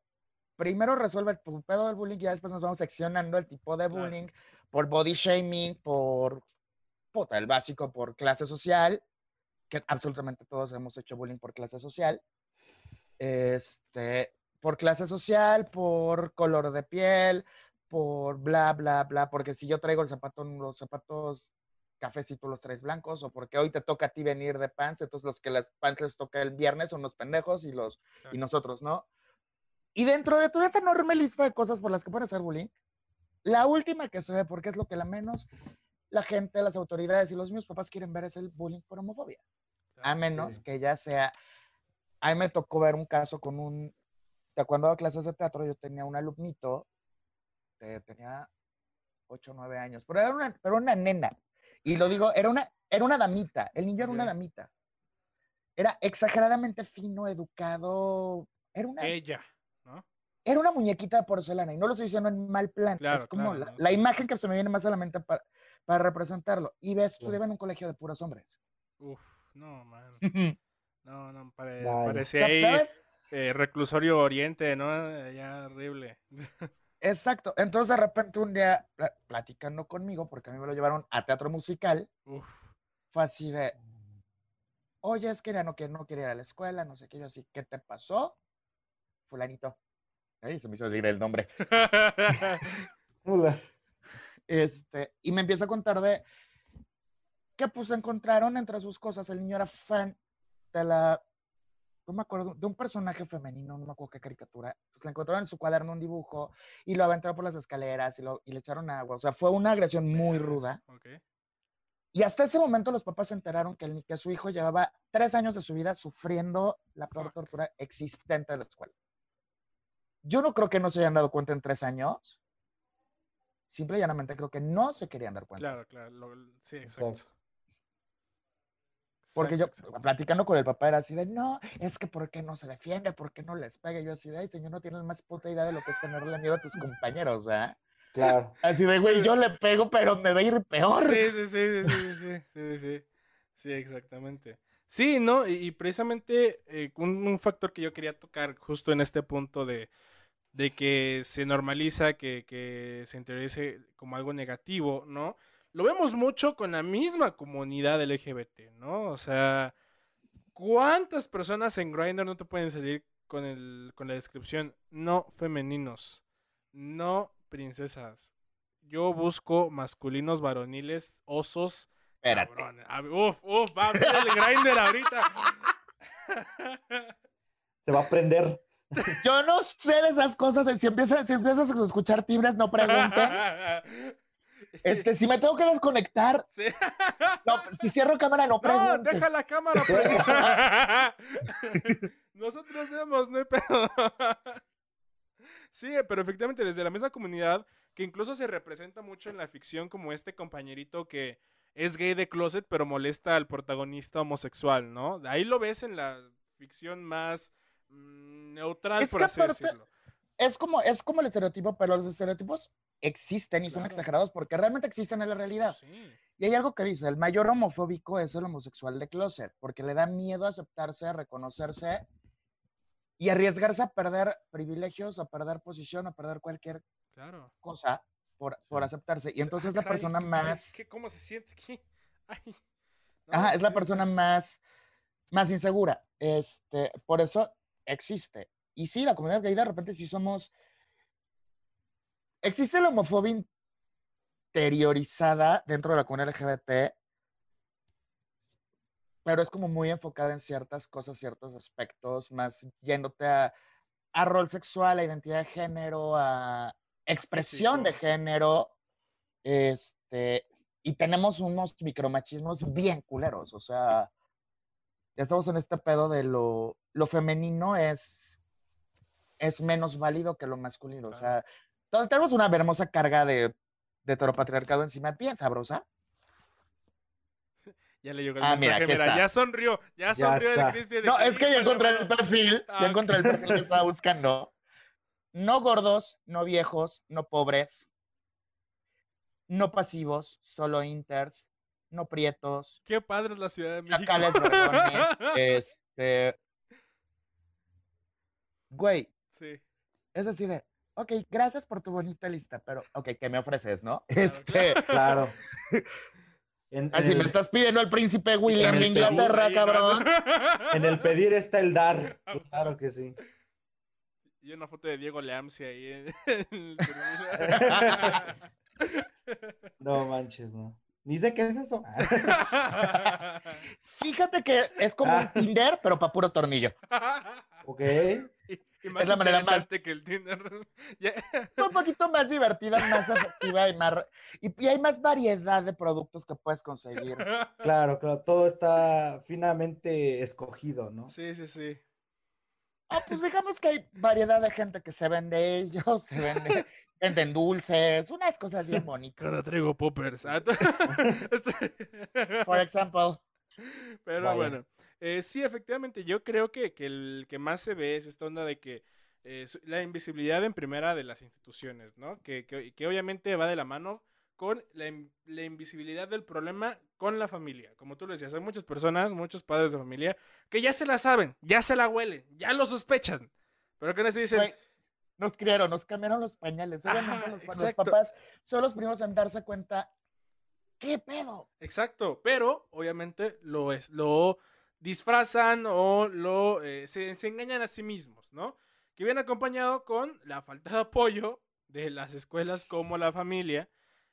primero resuelve tu pedo del bullying y ya después nos vamos seccionando el tipo de Claro. bullying por body shaming, por, puta, el básico, por clase social, que absolutamente todos hemos hecho bullying por clase social. Este, por clase social, por color de piel, por bla, bla, bla, porque si yo traigo el zapato, los zapatos cafés y tú los traes blancos, o porque hoy te toca a ti venir de pants, entonces los que las pants les toca el viernes son los pendejos y los y nosotros, ¿no? Y dentro de toda esa enorme lista de cosas por las que pueden hacer bullying, la última que se ve, porque es lo que la menos la gente, las autoridades y los mismos papás quieren ver es el bullying por homofobia. A menos sí. que ya sea, a mí me tocó ver un caso con un, cuando daba clases de teatro, yo tenía un alumnito, que tenía 8 o 9 años, pero era una, pero una nena. Y lo digo, era una, era una damita, el niño era una damita. Era exageradamente fino, educado, era una, Ella. Era una muñequita de porcelana, y no lo estoy diciendo en mal plan, Claro, es como claro, la, no, la sí. imagen que se me viene más a la mente para, para representarlo. Y ves, estudiaba en un colegio de puros hombres. Uf, no, man. ¿Qué No, no, pare- parece ahí eh, reclusorio oriente, ¿no? Ya horrible. Exacto. Entonces, de repente, un día, pla- platicando conmigo, porque a mí me lo llevaron a teatro musical, Uf, fue así de, oye, es que ya no, que no quería ir a la escuela, no sé qué, yo así, ¿qué te pasó? Fulanito. Ay, se me hizo el nombre. Hola. Este, y me empieza a contar de que pues encontraron entre sus cosas, el niño era fan de la, no me acuerdo, de un personaje femenino, no me acuerdo qué caricatura. Pues le encontraron en su cuaderno un dibujo y lo aventaron por las escaleras y, lo, y le echaron agua. O sea, fue una agresión muy ruda. Y hasta ese momento los papás se enteraron que, el, que su hijo llevaba tres años de su vida sufriendo la peor tortura existente de la escuela. Yo no creo que no se hayan dado cuenta en tres años. Simple y llanamente creo que no se querían dar cuenta. Claro, claro. Lo, sí, exacto. exacto. Porque yo, platicando con el papá, era así de, no, es que ¿por qué no se defiende? ¿Por qué no les pega? Y yo así de, ay, señor, no tienes más puta idea de lo que es tenerle miedo a tus compañeros, ¿ah? ¿eh? Claro. Así de, güey, yo le pego, pero me va a ir peor. Sí, sí, sí, sí, sí, sí, sí, sí, exactamente. Sí, ¿no? Y, precisamente eh, un, un, factor que yo quería tocar justo en este punto de, de que se normaliza, que, que se interiorice como algo negativo, ¿no? Lo vemos mucho con la misma comunidad LGBT, ¿no? O sea, ¿cuántas personas en Grindr no te pueden salir con, el, con la descripción no femeninos, no princesas? Yo busco masculinos varoniles, osos, Espérate. cabrones. Uf, uf, va a el Grindr ahorita. Se va a prender. Yo no sé de esas cosas. Si empiezas, si empiezas a escuchar timbres, no pregunten. Este, si me tengo que desconectar, Sí. no, si cierro cámara, no No, pregunten. deja la cámara prendida. Nosotros vemos, no hay pedo. Sí, pero efectivamente desde la misma comunidad, que incluso se representa mucho en la ficción como este compañerito que es gay de closet, pero molesta al protagonista homosexual, ¿no? Ahí lo ves en la ficción más neutral, Es por así aparte- decirlo. Es como, es como el estereotipo, pero los estereotipos existen y son exagerados porque realmente existen en la realidad. Sí, Y hay algo que dice, el mayor homofóbico es el homosexual de closet, porque le da miedo a aceptarse, a reconocerse y arriesgarse a perder privilegios, a perder posición, a perder cualquier claro. cosa por, por aceptarse. Y entonces es la Ah, caray, persona ¿qué- más, qué- ¿Cómo se siente aquí? Ay. No, ajá, es la persona más más insegura. Este, por eso existe. Y sí, la comunidad gay de repente sí somos. Existe la homofobia interiorizada dentro de la comunidad LGBT, pero es como muy enfocada en ciertas cosas, ciertos aspectos, más yéndote a, a rol sexual, a identidad de género, a expresión de género. Este, y tenemos unos micromachismos bien culeros, o sea, ya estamos en este pedo de lo, lo femenino es, es menos válido que lo masculino, o sea, tenemos una hermosa carga de, de heteropatriarcado encima, bien sabrosa. Ya le llegó el Ah, mensaje, mira, ya sonrió, ya Ya sonrió está. el Cristian. No, es que ya "Híjole, encontré el mano". perfil, Ah, ya encontré el perfil que estaba buscando. No gordos, no viejos, no pobres, no pasivos, solo inters, no prietos, Qué padre es la Ciudad de México. chacales este... Güey, Sí. es así de, ok, gracias por tu bonita lista, pero, ok, ¿qué me ofreces, no? Claro, Este, Claro. En, en así me el, estás pidiendo al príncipe William de Inglaterra, cabrón. en el pedir está el dar. Claro que sí. Y una foto de Diego Leamsi ahí en, en el No manches, no. Ni sé qué es eso. Fíjate que es como un Tinder, pero para puro tornillo. ok. y, más Es la manera más- que el Tinder. Ya- un poquito más divertida, más efectiva y más. Y, y hay más variedad de productos que puedes conseguir. Claro, claro. Todo está finamente escogido, ¿no? Sí, sí, sí. Ah, pues digamos que hay variedad de gente que se vende ellos, se vende, venden dulces, unas cosas bien bonitas. Ahora traigo poppers. Ah, este- Por ejemplo, Pero Vaya. bueno, eh, sí, efectivamente, yo creo que, que el que más se ve es esta onda de que eh, la invisibilidad en primera de las instituciones, ¿no? Que, que, que obviamente va de la mano con la, la invisibilidad del problema con la familia. Como tú lo decías, hay muchas personas, muchos padres de familia, que ya se la saben, ya se la huelen, ya lo sospechan. Pero que no se dicen, güey, nos criaron, nos cambiaron los pañales. Ajá, los, los papás son los primeros en darse cuenta. ¿Qué pedo? Exacto, pero obviamente lo es, lo disfrazan o lo eh, se, se engañan a sí mismos, ¿no? Que viene acompañado con la falta de apoyo de las escuelas como la familia,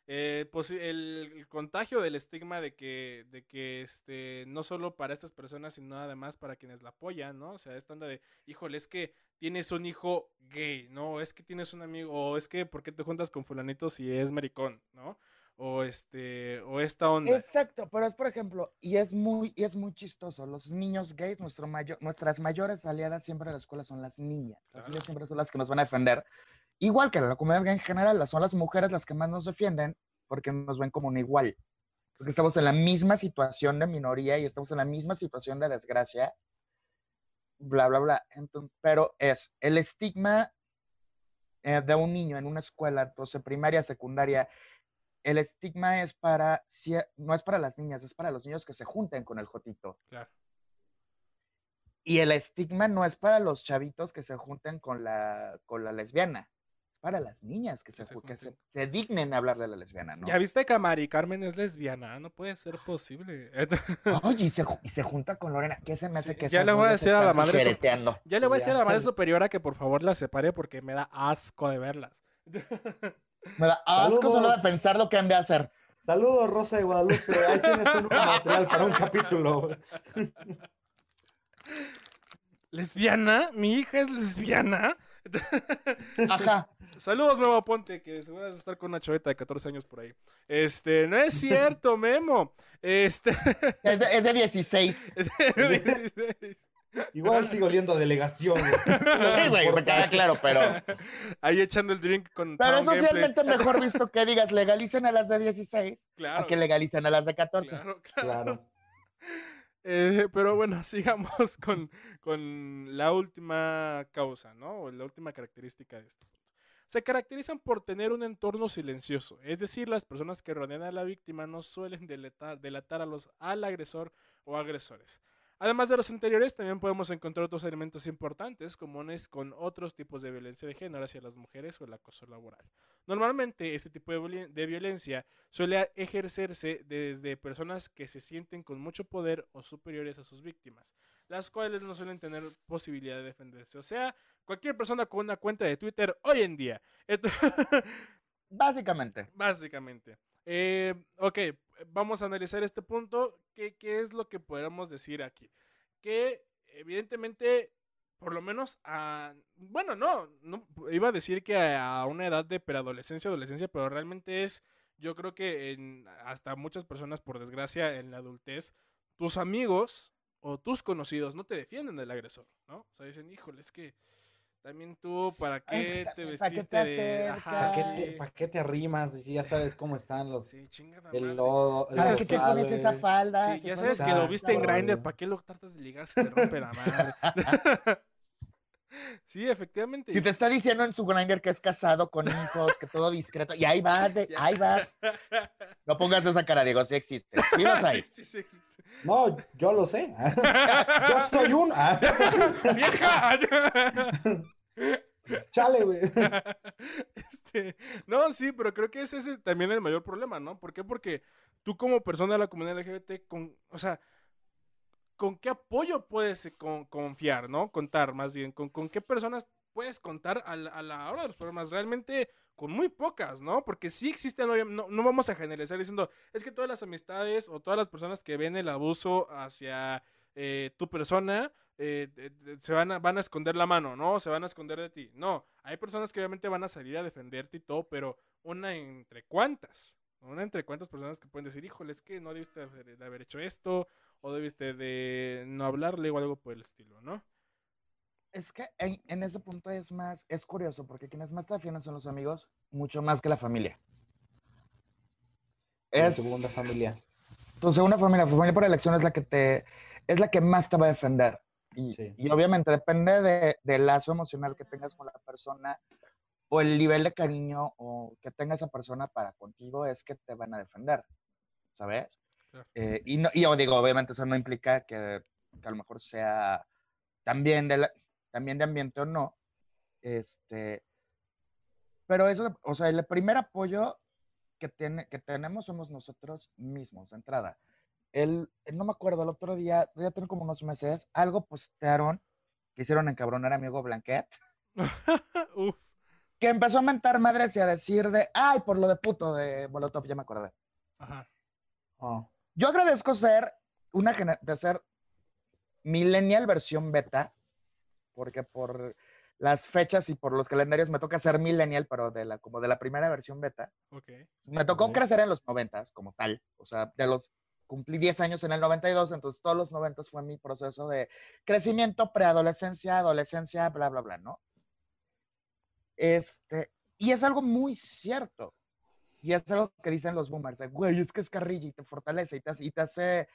eh, posi- el, el contagio del estigma de que, de que este, no solo para estas personas, sino además para quienes la apoyan, ¿no? O sea, esta onda de, híjole, es que tienes un hijo gay, ¿no? Es que tienes un amigo, o es que, ¿por qué te juntas con fulanito si es maricón, ¿no? O este, o esta onda. Exacto, pero es por ejemplo, y es muy, y es muy chistoso. Los niños gays, nuestro mayor, nuestras mayores aliadas siempre en la escuela son las niñas. Las Claro. niñas siempre son las que nos van a defender. Igual que la comunidad en general, son las mujeres las que más nos defienden porque nos ven como un igual. Porque estamos en la misma situación de minoría y estamos en la misma situación de desgracia. Bla, bla, bla. Entonces, pero es el estigma eh, de un niño en una escuela, entonces primaria, secundaria, el estigma es para, no es para las niñas, es para los niños que se junten con el jotito. Claro. Y el estigma no es para los chavitos que se junten con la, con la lesbiana. Para las niñas que, se, que se, junten. se dignen a hablarle a la lesbiana, ¿no? ¿Ya viste que a Mari Carmen es lesbiana? No puede ser posible. Oye, y se, ju- y se junta con Lorena. ¿Qué se me hace Sí, que ya le voy a decir a la madre ya le voy a decir a la madre superiora que por favor la separe porque me da asco de verlas. Me da asco solo de pensar lo que han de hacer. Saludos, Rosa de Guadalupe. Ahí tienes un nuevo material para un capítulo. ¿Lesbiana? ¿Mi hija es lesbiana? Ajá. Saludos, Memo Ponte, que seguro vas a estar con una chaveta de 14 años por ahí. Este, no es cierto, Memo. Este. Es de, es de 16. 16. Igual sigo oliendo a delegación. güey. Sí, güey, me queda claro, pero. Ahí echando el drink con. Pero Town es socialmente mejor visto que digas legalicen a las de 16 Claro. a que legalicen a las de 14. Claro, claro. Claro. Eh, pero bueno, sigamos con, con la última causa, ¿no? O la última característica de esto. Se caracterizan por tener un entorno silencioso, es decir, las personas que rodean a la víctima no suelen delatar, a los, al agresor o agresores. Además de los anteriores, también podemos encontrar otros elementos importantes comunes con otros tipos de violencia de género hacia las mujeres o el acoso laboral. Normalmente, este tipo de violencia suele ejercerse desde personas que se sienten con mucho poder o superiores a sus víctimas, las cuales no suelen tener posibilidad de defenderse. O sea, cualquier persona con una cuenta de Twitter hoy en día. Ent- Básicamente. Básicamente. Eh, ok, vamos a analizar este punto. ¿Qué, qué es lo que podemos decir aquí? Que evidentemente, por lo menos a... Bueno, no, no iba a decir que a, a una edad de preadolescencia, adolescencia, pero realmente es, yo creo que en, hasta muchas personas, por desgracia, en la adultez, tus amigos o tus conocidos no te defienden del agresor, ¿no? O sea, dicen, híjole, es que también tú, ¿para qué Es que te también, ¿para qué vestiste te de... acercas? Ajá, ¿Para qué, te, pa' qué te arrimas? Si ya sabes cómo están los... Sí, chingada el lodo, el Ah, ¿Para que qué te pones esa falda? Sí, ya sabes que lo viste en Grindr. ¿para qué lo tratas de ligar si te rompe la madre? sí, efectivamente. Si te está diciendo en su grinder que es casado con hijos, que todo discreto, y ahí vas, de- ahí vas. No pongas esa cara, Diego, sí existe. Sí los hay. Sí, sí, sí, existe. No, yo lo sé. yo soy un... ¡Vieja! Chale, güey. Este, no, sí, pero creo que ese es también el mayor problema, ¿no? ¿Por qué? Porque tú como persona de la comunidad LGBT, con, o sea, ¿con qué apoyo puedes eh, con- confiar, ¿no? Contar, más bien, ¿con, con qué personas puedes contar a la, hora de los problemas? Realmente con muy pocas, ¿no? Porque sí existen, no, no vamos a generalizar diciendo, es que todas las amistades o todas las personas que ven el abuso hacia eh, tu persona eh, se van a, van a esconder la mano, ¿no? Se van a esconder de ti. No, hay personas que obviamente van a salir a defenderte y todo, pero una entre cuántas. Una entre cuántas personas que pueden decir, híjole, es que no debiste de haber, de haber hecho esto, o debiste de no hablarle o algo por el estilo, ¿no? Es que en, en ese punto es más, es curioso, porque quienes más te defienden son los amigos, mucho más que la familia. Es... Tu segunda familia. Tu segunda familia, familia por elección es la que te, es la que más te va a defender. Y, Sí. y obviamente depende de- del lazo emocional que tengas con la persona o el nivel de cariño o que tenga esa persona para contigo es que te van a defender, ¿sabes? Claro. Eh, y, no, y yo digo, obviamente eso no implica que, que a lo mejor sea también de, la- también de ambiente o no. Este, pero eso, o sea, el primer apoyo que, tiene, que tenemos somos nosotros mismos, de entrada. El, no me acuerdo, el otro día, ya tengo como unos meses, algo postearon que hicieron encabronar a mi amigo Blanquet, Uf, que empezó a mentar madres y a decir de, ay, por lo de puto de Molotov, ya me acordé. ajá. Oh. Yo agradezco ser una de ser millennial versión beta, porque por las fechas y por los calendarios me toca ser millennial, pero de la, como de la primera versión beta. Ok. Me tocó crecer en los noventas como tal, o sea, de los cumplí 10 años en el 92, entonces todos los 90 fue mi proceso de crecimiento, preadolescencia, adolescencia, bla, bla, bla, ¿no? Este, y es algo muy cierto. Y es algo que dicen los boomers, güey, es que es carrilla y te fortalece y te, y te hace,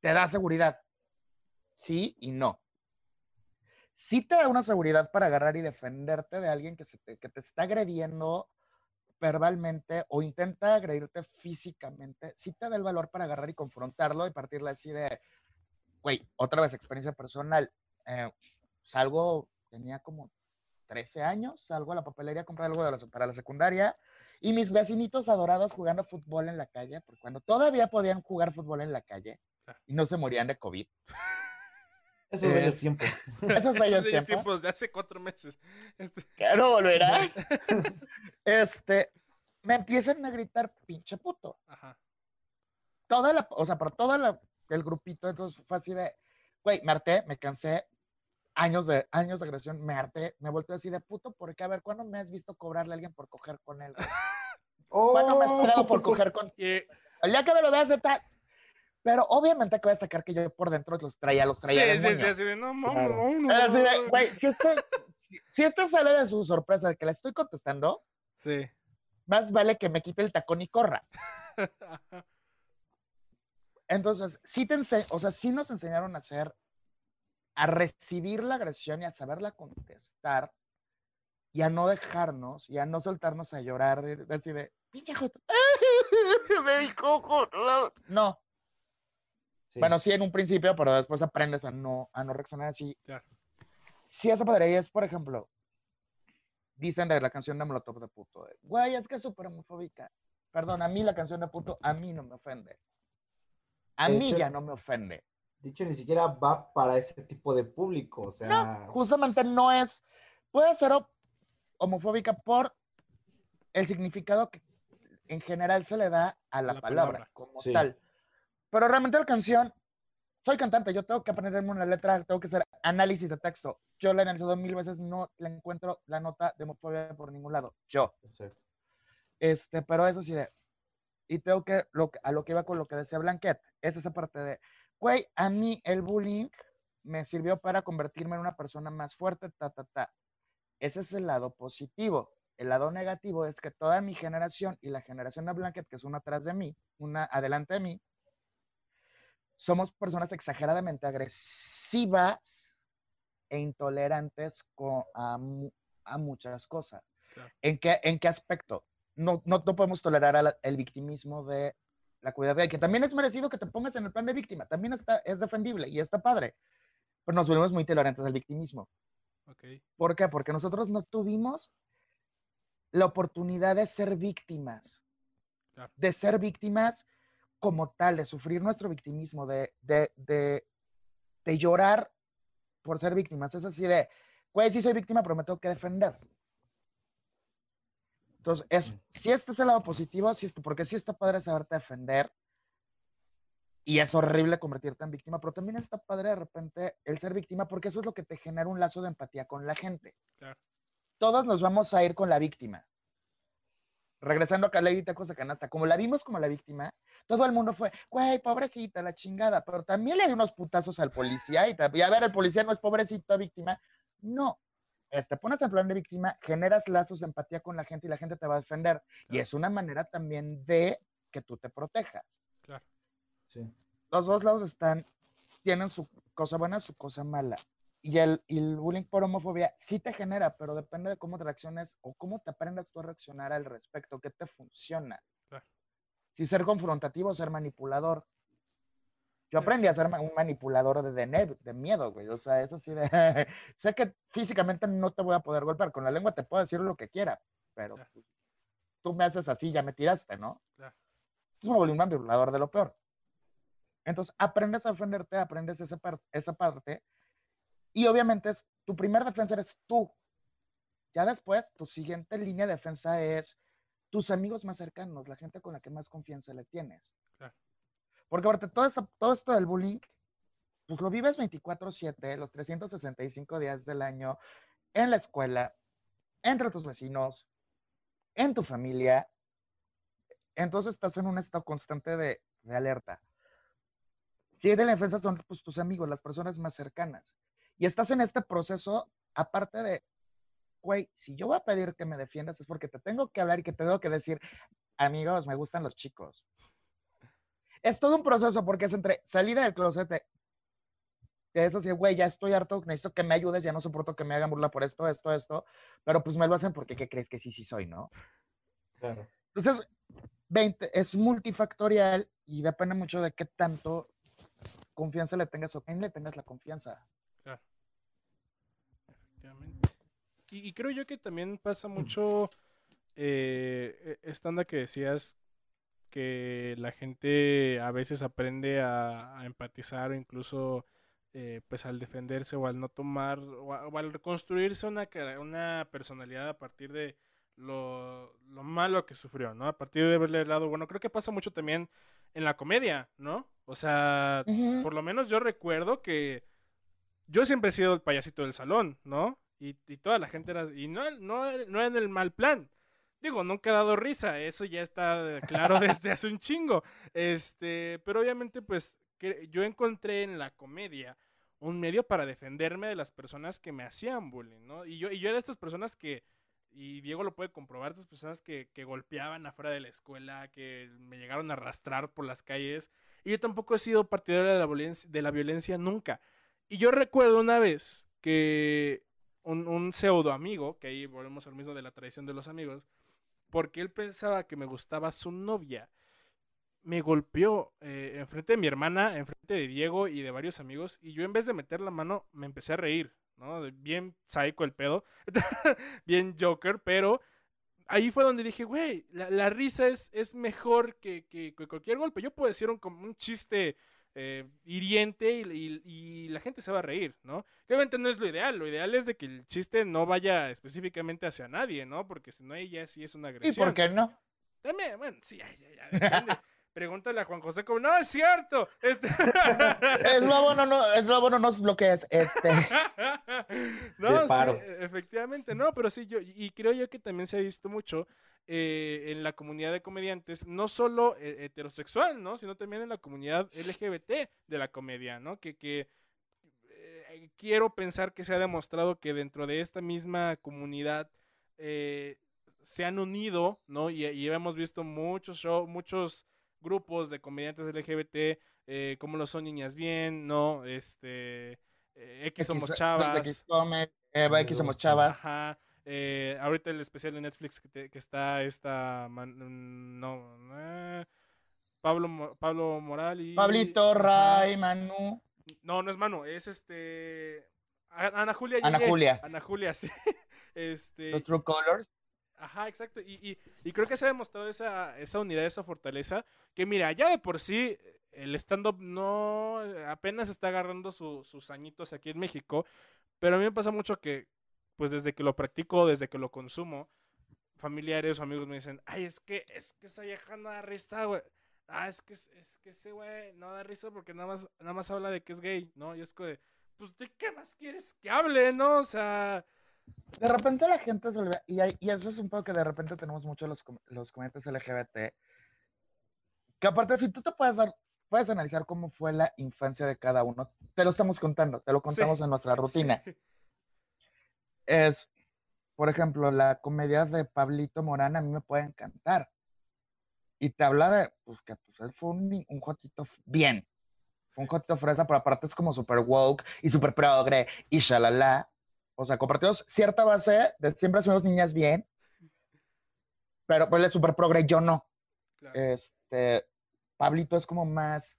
te da seguridad. Sí y no. Sí te da una seguridad para agarrar y defenderte de alguien que, se te, que te está agrediendo verbalmente o intenta agredirte físicamente, sí te da el valor para agarrar y confrontarlo y partirle así de, güey, otra vez experiencia personal. Eh, salgo, tenía como 13 años, salgo a la papelería a comprar algo de la- para la secundaria y mis vecinitos adorados jugando fútbol en la calle, porque cuando todavía podían jugar fútbol en la calle y no se morían de COVID. Esos Es- bellos tiempos. Esos bellos bellos tiempos. tiempos de hace cuatro meses. Este, que no volverá. este, me empiezan a gritar pinche puto. ajá. Toda la, o sea, por todo la- el grupito, entonces fue así de, güey, me harté, me cansé, años de, años de agresión, me harté, me volteé así de puto, porque a ver, ¿cuándo me has visto cobrarle a alguien por coger con él? ¿Cuándo me has esperado por coger con Y, El día que me lo veas de tal. Pero obviamente que voy a destacar que yo por dentro los traía, los traía de sí, sí, moño. sí, así de, no, mames, Claro. no, no, así de, no". güey, si este, si, si este sale de su sorpresa de que le estoy contestando, Sí. más vale que me quite el tacón y corra. Entonces, sí te o sea, sí nos enseñaron a hacer, a recibir la agresión y a saberla contestar y a no dejarnos y a no soltarnos a llorar, así de, pinche joto, me dijo, joto". no. Sí. Bueno, sí, en un principio, pero después aprendes a no, a no reaccionar así. Claro. Sí, esa padre es, por ejemplo, dicen de la canción de Molotov de puto, de, güey, es que es súper homofóbica. Perdón, a mí la canción de puto, a mí no me ofende. A De mí hecho- ya no me ofende. Dicho, ni siquiera va para ese tipo de público. O sea, Justamente no es, puede ser ho- homofóbica por el significado que en general se le da a la, la palabra, palabra. como Sí. tal. Pero realmente la canción, soy cantante, yo tengo que aprenderme una letra, tengo que hacer análisis de texto. Yo la he analizado mil veces, no le encuentro la nota de homofobia por ningún lado. Yo. Exacto. Este, pero eso sí de. Y tengo que, lo, a lo que iba con lo que decía Blanquet, es esa parte de, güey, a mí el bullying me sirvió para convertirme en una persona más fuerte, ta, ta, ta. Ese es el lado positivo. El lado negativo es que toda mi generación y la generación de Blanquet, que es una atrás de mí, una adelante de mí, somos personas exageradamente agresivas e intolerantes co- a, a muchas cosas. Claro. ¿En qué, ¿En qué aspecto? No, no, no podemos tolerar al- el victimismo de la cuidad de que también es merecido que te pongas en el plan de víctima, también está, es defendible y está padre, pero nos volvemos muy tolerantes al victimismo. Ok. ¿Por qué? Porque nosotros no tuvimos la oportunidad de ser víctimas, Claro. de ser víctimas como tal, de sufrir nuestro victimismo, de, de, de, de llorar por ser víctimas. Es así de, güey, sí soy víctima, pero me tengo que defender. Entonces, es, si este es el lado positivo, sí está, porque sí está padre saberte defender y es horrible convertirte en víctima, pero también está padre de repente el ser víctima porque eso es lo que te genera un lazo de empatía con la gente. Claro. Todos nos vamos a ir con la víctima. Regresando acá a Lady Tacos de Canasta, como la vimos como la víctima, todo el mundo fue, güey, pobrecita, la chingada, pero también le dio unos putazos al policía y, y a ver, el policía no es pobrecito, víctima. No, este, pones en plan de víctima, generas lazos de empatía con la gente y la gente te va a defender. Y es una manera también de que tú te protejas. Claro. Sí. Los dos lados están, tienen su cosa buena, su cosa mala. Y el, y el bullying por homofobia sí te genera, pero depende de cómo te reacciones o cómo te aprendas tú a reaccionar al respecto, qué te funciona. Claro. Si ser confrontativo o ser manipulador. Yo aprendí a ser un manipulador de, de, de miedo, güey. O sea, es así de... sé que físicamente no te voy a poder golpear. Con la lengua te puedo decir lo que quiera, pero Claro. pues, tú me haces así, ya me tiraste, ¿no? Claro. Entonces me volví un manipulador de lo peor. Entonces, aprendes a defenderte, aprendes esa, par- esa parte. Y obviamente es, tu primer defensa eres tú. Ya después, tu siguiente línea de defensa es tus amigos más cercanos, la gente con la que más confianza le tienes. Claro. Porque aparte, todo, eso- todo esto del bullying, pues lo vives 24/7, los 365 días del año, en la escuela, entre tus vecinos, en tu familia. Entonces estás en un estado constante de, de alerta. Si de la defensa son pues, tus amigos, las personas más cercanas. Y estás en este proceso, aparte de, güey, si yo voy a pedir que me defiendas es porque te tengo que hablar y que te tengo que decir, amigos, me gustan los chicos. Es todo un proceso porque es entre salida del closet, de, de eso sí, güey, ya estoy harto, necesito que me ayudes, ya no soporto que me hagan burla por esto, esto, esto, pero pues me lo hacen porque, ¿qué crees que sí, sí soy, no? Claro. Entonces, 20, es multifactorial y depende mucho de qué tanto confianza le tengas o quién le tengas la confianza. Efectivamente. Y, y creo yo que también pasa mucho eh, e- esta onda que decías que la gente a veces aprende a, a empatizar o incluso eh, pues al defenderse o al no tomar o, a- o al reconstruirse una, una personalidad a partir de lo, lo malo que sufrió, ¿no? A partir de verle el lado bueno. Creo que pasa mucho también en la comedia, ¿no? O sea, por lo menos yo recuerdo que yo siempre he sido el payasito del salón, ¿no? Y, y toda la gente era, y no, no, no en el mal plan. Digo, nunca he dado risa, eso ya está claro desde hace un chingo. Este, pero obviamente, pues, que yo encontré en la comedia un medio para defenderme de las personas que me hacían bullying, ¿no? Y yo, y yo era de estas personas que, y Diego lo puede comprobar, estas personas que, que golpeaban afuera de la escuela, que me llegaron a arrastrar por las calles. Y yo tampoco he sido partidario de la violencia, de la violencia nunca. Y yo recuerdo una vez que un, pseudo amigo, que ahí volvemos al mismo de la tradición de los amigos, porque él pensaba que me gustaba su novia, me golpeó eh, enfrente de mi hermana, enfrente de Diego y de varios amigos y yo en vez de meter la mano me empecé a reír, ¿no? Bien psycho el pedo, bien Joker, pero ahí fue donde dije, güey, la, risa es, es mejor que, que- cualquier golpe. Yo puedo decir un chiste eh, hiriente y, y- y la gente se va a reír, ¿no? Que obviamente no es lo ideal, lo ideal es de que el chiste no vaya específicamente hacia nadie, ¿no? Porque si no, ya sí es una ¿Y agresión. por qué no? También, bueno, sí, ya, ya, ya, depende. Pregúntale a Juan José como, no, es cierto. Este... Es lo bueno, no, es lo bueno, no es lo que es. Este, no, sí, efectivamente, no, pero sí, yo, y creo yo que también se ha visto mucho eh, en la comunidad de comediantes, no solo eh, heterosexual, ¿no? Sino también en la comunidad LGBT de la comedia, ¿no? Que, que eh, quiero pensar que se ha demostrado que dentro de esta misma comunidad eh, se han unido, ¿no? Y, y hemos visto muchos shows, muchos grupos de comediantes LGBT, eh, como lo son Niñas Bien, ¿no? Este, eh, X Somos Chavas. X come, X somos chavas. Ajá. Eh, ahorita el especial de Netflix que, te- que está esta. man- mm, no. eh, Pablo, Pablo Moral y. Pablito. Ray, Manu. No, no es Manu, es este. Ana Julia. Ana. Julia. Ana Julia, sí. Este. Los True Colors. Ajá, exacto. Y, y- y creo que se ha demostrado esa, esa unidad, esa fortaleza. Que mira, ya de por sí, el stand-up no apenas está agarrando su- sus añitos aquí en México. Pero a mí me pasa mucho que, pues desde que lo practico, desde que lo consumo, familiares o amigos me dicen, ay, es que, es que esa vieja no da risa, güey. Ah, es que, es que ese güey no da risa porque nada más, nada más habla de que es gay, ¿no? Y es que, pues, ¿de qué más quieres que hable, no? O sea, De repente la gente se olvida, y, hay- y eso es un poco que de repente tenemos mucho los, los comediantes LGBT, que aparte si tú te puedes dar, puedes analizar cómo fue la infancia de cada uno, te lo estamos contando, te lo contamos en nuestra rutina. sí. Es, por ejemplo, la comedia de Pablito Morán a mí me puede encantar. Y te habla de, pues que pues, él fue un, un jotito bien. Fue un jotito fresa, pero aparte es como super woke y super progre y shalala. O sea, compartimos cierta base de siempre fuimos niñas bien, pero pues él es super progre, yo no. Claro. Este, Pablito es como más,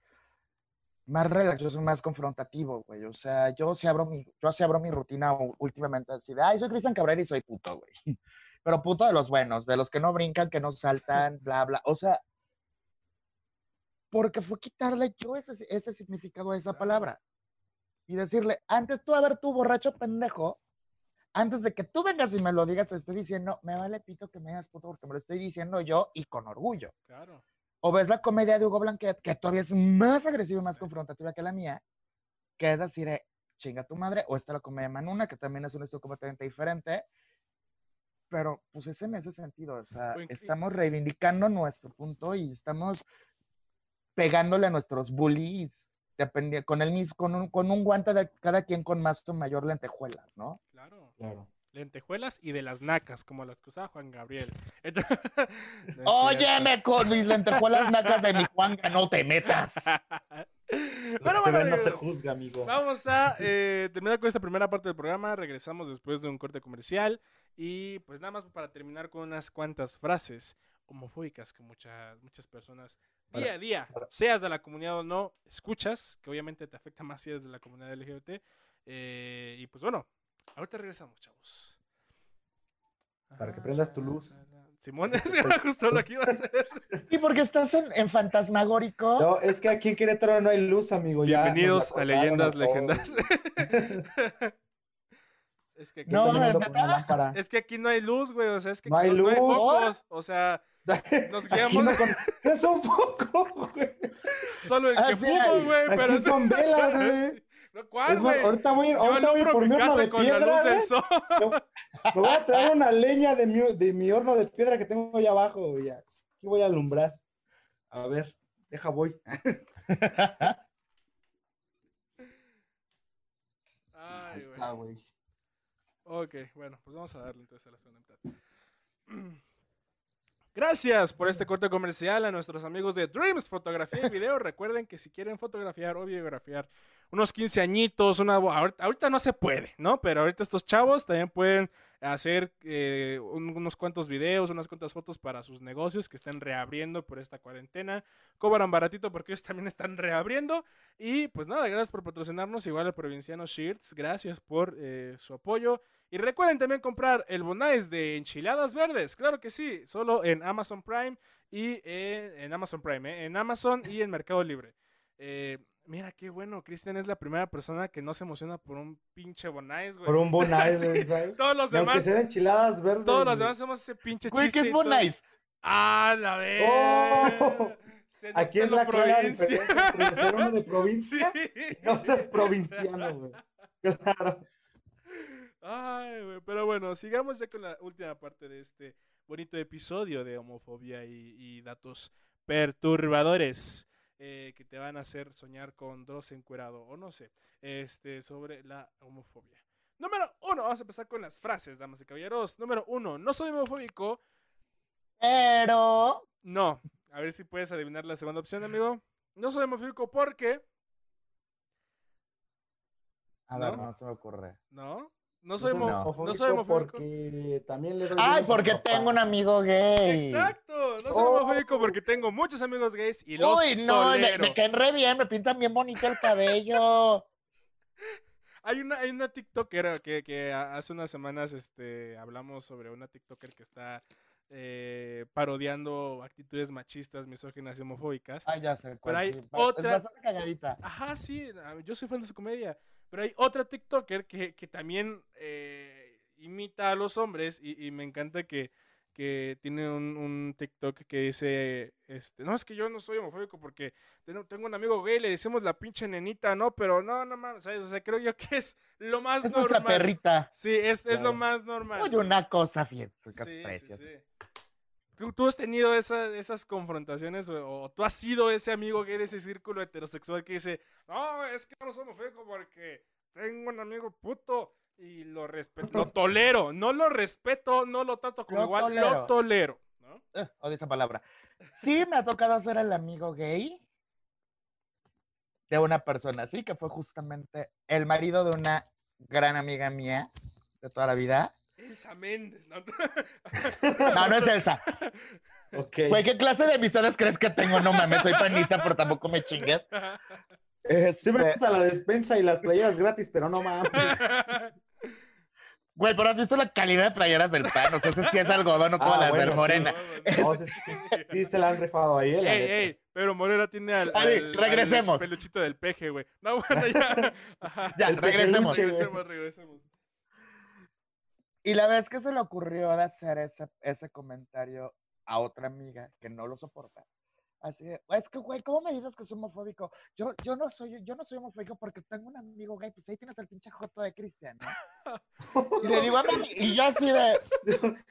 más relax, yo soy más confrontativo, güey. O sea, yo sí abro mi, yo sí abro mi rutina últimamente así de, ay, soy Cristian Cabrera y soy puto, güey. Pero puto de los buenos, de los que no brincan, que no saltan, bla, bla. O sea, porque fue quitarle yo ese, ese significado a esa palabra. Y decirle, antes tú, a ver, tú borracho pendejo, antes de que tú vengas y me lo digas, te estoy diciendo, me vale pito que me digas puto porque me lo estoy diciendo yo y con orgullo. Claro. O ves la comedia de Hugo Blanquet, que todavía es más agresiva y más confrontativa que la mía, que es así de chinga tu madre, o está la comedia de Manuna, que también es un estilo completamente diferente, pero pues es en ese sentido, o sea, estamos reivindicando nuestro punto y estamos pegándole a nuestros bullies, con, el mis- con, un, con un guante de cada quien con más o mayor lentejuelas, ¿no? Claro. Claro. Lentejuelas y de las nacas, como las que usaba Juan Gabriel. Entonces- No. Óyeme con mis lentejuelas nacas de mi Juanga, no te metas. Bueno, bueno, no se juzga, amigo. Vamos a eh, terminar con esta primera parte del programa. Regresamos después de un corte comercial. Y pues nada más para terminar con unas cuantas frases homofóbicas que muchas, muchas personas día a día, para- seas de la comunidad o no, escuchas, que obviamente te afecta más si eres de la comunidad LGBT. Eh, y pues bueno, ahorita regresamos, chavos. Para que prendas tu luz. Simón, Sí, era estoy- justo lo que iba a hacer. Y porque estás en, en fantasmagórico. No, es que aquí en Querétaro no hay luz, amigo. ya Bienvenidos a Leyendas. Legendarias. es que aquí No, el mundo ¿es que aquí no hay luz, güey. O sea, es que No hay luz. focos. O sea, nos guiamos. no con- Es un foco, güey. Solo el Ah, que sí fumo, güey. Aquí pero- son velas, güey. ¿Cuál, Es más, ahorita voy, ahorita voy por mi horno de piedra. Me voy a traer una leña de mi, de mi horno de piedra que tengo allá abajo, güey. Aquí voy a alumbrar. A ver, deja voy. Ay, Ahí está, güey. Ok, bueno, pues vamos a darle entonces a la segunda mitad. Gracias por este corte comercial a nuestros amigos de Dreams Fotografía y Video. Recuerden que si quieren fotografiar o videografiar unos 15 añitos, una ahorita, ahorita no se puede, ¿no? Pero ahorita estos chavos también pueden hacer eh, un- unos cuantos videos, unas cuantas fotos para sus negocios que están reabriendo por esta cuarentena. Cobran baratito porque ellos también están reabriendo. Y pues nada, gracias por patrocinarnos. Igual al Provinciano Shirts, gracias por eh, su apoyo. Y recuerden también comprar el Bonais de enchiladas verdes, claro que sí, solo en Amazon Prime y en Amazon Prime, ¿eh? en Amazon y en Mercado Libre. Eh, mira qué bueno, Cristian es la primera persona que no se emociona por un pinche Bonais, güey. Por un Bonais, Sí, güey, ¿sabes? Todos los Y aunque demás, sean enchiladas verdes. todos los demás hacemos ese pinche Güey, chiste. ¿qué es. Bonais? Ah, la vez. Oh, Aquí es la clara diferencia entre ser uno de provincia y no ser provinciano, güey. Claro. Ay, güey, pero bueno, sigamos ya con la última parte de este bonito episodio de homofobia y, y datos perturbadores eh, que te van a hacer soñar con Dross encuerado o no sé, este, sobre la homofobia. Número uno, vamos a empezar con las frases, damas y caballeros. Número uno, no soy homofóbico. Pero. No, a ver si puedes adivinar la segunda opción, amigo. No soy homofóbico porque, A ver, ¿No? no se me ocurre. ¿no? No soy, No no soy homofóbico. porque también le doy Ay, porque tengo un amigo gay. Exacto, no soy Oh. homofóbico porque tengo muchos amigos gays y los Uy, no, me, tolero. me caen re bien, me pintan bien bonito el cabello. Hay una, hay una TikToker que, hace unas semanas este, hablamos sobre una TikToker que está eh, parodiando actitudes machistas, misóginas y homofóbicas. Ay, ya sé. cuál, hay sí. Otra- Es bastante cagadita. Ajá, sí, yo soy fan de su comedia. Pero hay otra TikToker que, que también eh, imita a los hombres y, y me encanta que, que tiene un, un TikTok que dice, este, no, es que yo no soy homofóbico porque tengo, un amigo gay, le decimos la pinche nenita, ¿no? Pero no, no mames, ¿sabes? O sea, creo yo que es lo más Es nuestra normal. perrita. Sí, es, es lo más normal. Oye, una cosa, fíjate. Sí, sí. ¿Tú, tú has tenido esa- esas confrontaciones o, o tú has sido ese amigo gay de ese círculo heterosexual que dice, no, es que no somos feos porque tengo un amigo puto y lo respeto, lo tolero, no lo respeto, no lo trato como Lo igual, lo tolero. tolero, ¿no? Eh, odio esa palabra. Sí, me ha tocado ser el amigo gay de una persona así, que fue justamente el marido de una gran amiga mía de toda la vida. Elsa Méndez, ¿no? No, no es Elsa. Güey, ¿qué clase de amistades crees que tengo? No mames, soy panista, pero tampoco me chingues. Sí me Este, gusta la despensa y las playeras gratis, pero no mames. Güey, pero has visto la calidad de playeras del pan. O sea, ese sí es algodón, no como Ah, las bueno, del sí. Morena. No, sí, sí, sí se la han rifado ahí, eh, la Ey, ey, pero Morena tiene al, Ay, al- al regresemos. peluchito del peje, güey. No, bueno, ya. Ajá. Ya, El regresemos. Regresemos, regresemos. Y la vez que se le ocurrió de hacer ese, ese comentario a otra amiga que no lo soporta. Así de, es que, güey, ¿cómo me dices que soy homofóbico? Yo, yo, no soy, yo no soy homofóbico porque tengo un amigo gay, pues ahí tienes el pinche joto de Cristian, ¿no? Y le digo, a mí, y yo así de,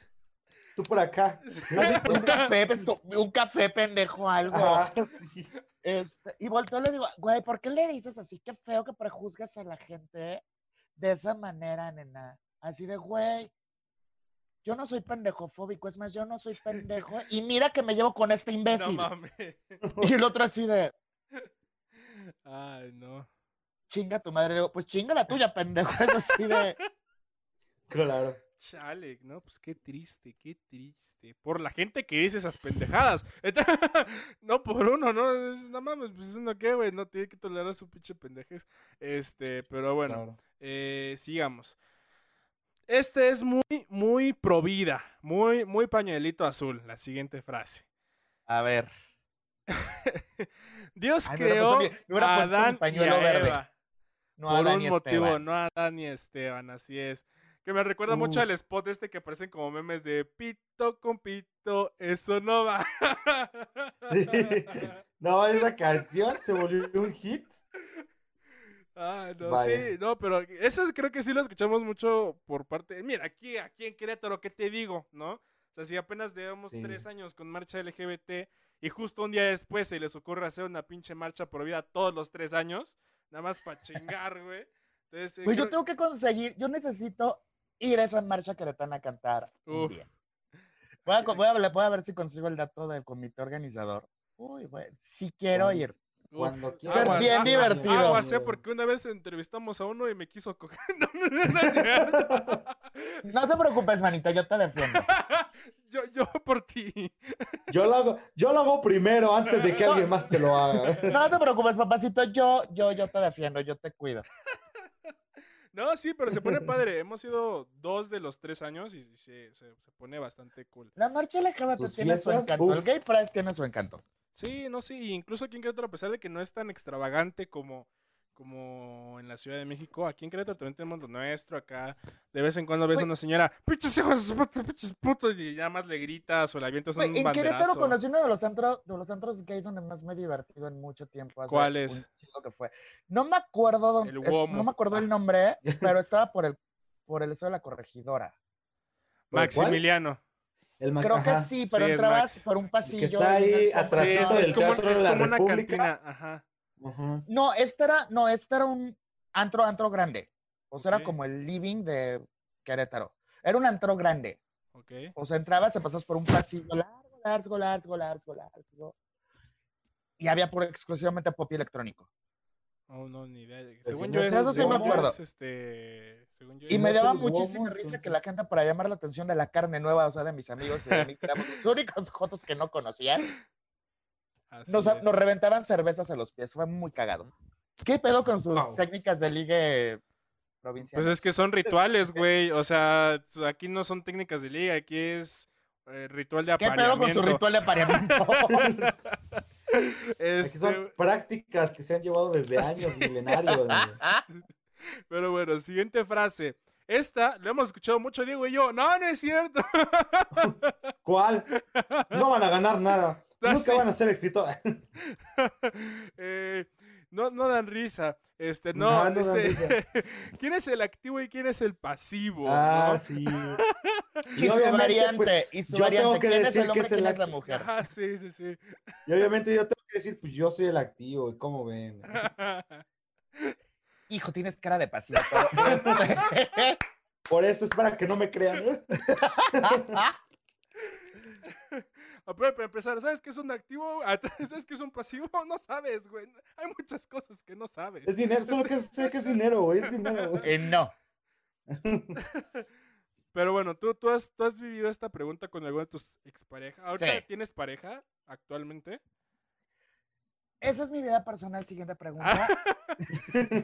Tú por acá. un café, pues, un café, pendejo, algo. Ah, sí. Este, y volteo y le digo, güey, ¿por qué le dices así? Qué feo que prejuzgas a la gente de esa manera, nena. Así de, güey, yo no soy pendejofóbico, es más, yo no soy pendejo. Y mira que me llevo con este No imbécil. mames. y el otro así de, Ay, no. chinga tu madre. Le digo, pues chinga la tuya, pendejo. Es así de, Claro. Chale, no, pues qué triste, qué triste. Por la gente que dice esas pendejadas. no por uno, no, es- no mames, pues uno qué, güey, no tiene que tolerar su pinche pendejez. Este, pero bueno, claro. eh, sigamos. Este es muy, muy pro vida, muy, muy pañuelito azul, la siguiente frase. a ver. Dios Ay, creó mi- me a Adán y pañuelo a verde. Eva. No, por Adán un y motivo, Esteban. no a Adán y Esteban, así es. Que me recuerda mucho Uh. al spot este que aparecen como memes de pito con pito, eso no va. Sí. No, esa canción se volvió un hit. Ah, no, Vaya. sí, no, pero eso creo que sí lo escuchamos mucho por parte. Mira, aquí, aquí en Querétaro, ¿qué te digo? ¿No? O sea, si apenas llevamos Sí. tres años con marcha LGBT y justo un día después se les ocurre hacer una pinche marcha por vida todos los tres años, nada más para chingar, güey. Entonces, eh, Pues yo tengo que conseguir, yo necesito ir a esa marcha queretana a cantar un día. Voy a, voy, a, voy a ver si consigo el dato del comité organizador. Uy, güey, sí quiero ir. Cuando quieras. bien divertido. Aguas, eh, porque una vez entrevistamos a uno y me quiso coger. No, no, no, no es cierto. No te preocupes, manita, yo te defiendo. Yo, yo por ti. Yo lo hago, yo lo hago primero antes de que alguien más te lo haga. No te preocupes, papacito, yo, yo, yo te defiendo, yo te cuido. No, sí, pero se pone padre. Hemos ido dos de los tres años y se, se, se pone bastante cool. La marcha LGBT Sus tiene su fiestas, encanto. El uf. Gay Pride tiene su encanto. Sí, no, sí, incluso aquí en Querétaro, a pesar de que no es tan extravagante como, como en la Ciudad de México, aquí en Querétaro también tenemos lo nuestro, acá de vez en cuando ves a una señora, pinches hijos pinches putos, y ya más le gritas o le avientas un en Querétaro banderazo. conocí uno de los, antro- de los antros gays donde más me he divertido en mucho tiempo. hace ¿Cuál es? un que fue. No me acuerdo dónde, El es- no me acuerdo el nombre, pero estaba por el por el eso de la corregidora. Maximiliano. El Creo que ajá. sí, pero Sí, entrabas por un pasillo. está y ahí fondo- Sí, del es como, Teatro es de la como una República. cantina, ajá. Ajá. No, este era, no, este era un antro, antro grande. O sea, era como el living de Querétaro. Era un antro grande. O sea, entrabas, se pasas por un pasillo largo, largo, largo, largo, largo. Y había por exclusivamente pop y electrónico. Oh, no, ni idea. Según yo es, eso sí me acuerdo. es, este, según yo Y me daba muchísima risa que la gente, para llamar la atención de la carne nueva, o sea, de mis amigos y de mí, que éramos los únicos jotos que no conocían, nos, nos reventaban cervezas a los pies. Fue muy cagado. ¿Qué pedo con sus técnicas de ligue provincial? Pues es que son rituales, güey. O sea, aquí no son técnicas de liga, aquí es eh, ritual de ¿Qué pedo con su apareamiento. ritual de apareamiento? Aquí son Este, prácticas que se han llevado desde años, milenarios. pero bueno, siguiente frase. Esta lo hemos escuchado mucho Diego y yo. No, no es cierto. ¿Cuál? No van a ganar nada. Nunca van a ser exitosos. Eh, no, no dan risa. Este, no, No, no dan dice, ¿quién es el activo y quién es el pasivo? Ah, ¿no? sí. y, su variante, y su yo tengo variante. que ¿Quién es decir el que es el es la mujer? Ajá, sí, sí, sí. Y obviamente yo tengo que decir, pues yo soy el activo, ¿y ¿cómo ven? Hijo, tienes cara de pasivo. pero, este, Por eso es para que no me crean. Ah, pero para empezar, ¿sabes qué es un activo? Ah, ¿Sabes qué es un pasivo? No sabes, güey. Hay muchas cosas que no sabes. Es dinero, solo que sé que es dinero, güey, es dinero. güey. eh, no. Pero bueno, ¿tú, tú, has, tú has vivido esta pregunta con alguna de tus exparejas. ¿Ahorita Sí. tienes pareja actualmente? Esa es mi vida personal. Siguiente pregunta.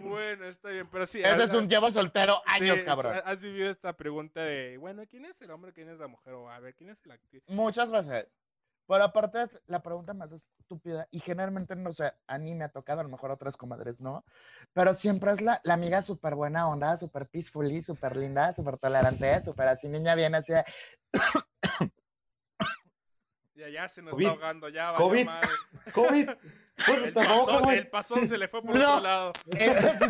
bueno, está bien, pero sí. Ese es un llevo soltero años, sí, cabrón. Has vivido esta pregunta de, bueno, ¿quién es el hombre, quién es la mujer? O a ver, ¿quién es el activo? Muchas veces. Pero aparte es la pregunta más estúpida y generalmente, no sé, a mí me ha tocado, a lo mejor a otras comadres no, pero siempre es la, la amiga súper buena onda, súper peaceful, súper linda, súper tolerante, súper así, niña bien así, de, Ya, ya se nos COVID. está ahogando, ya COVID. madre. COVID. Pues, El pasón, como- el pasón se le fue por No. otro lado. Sí,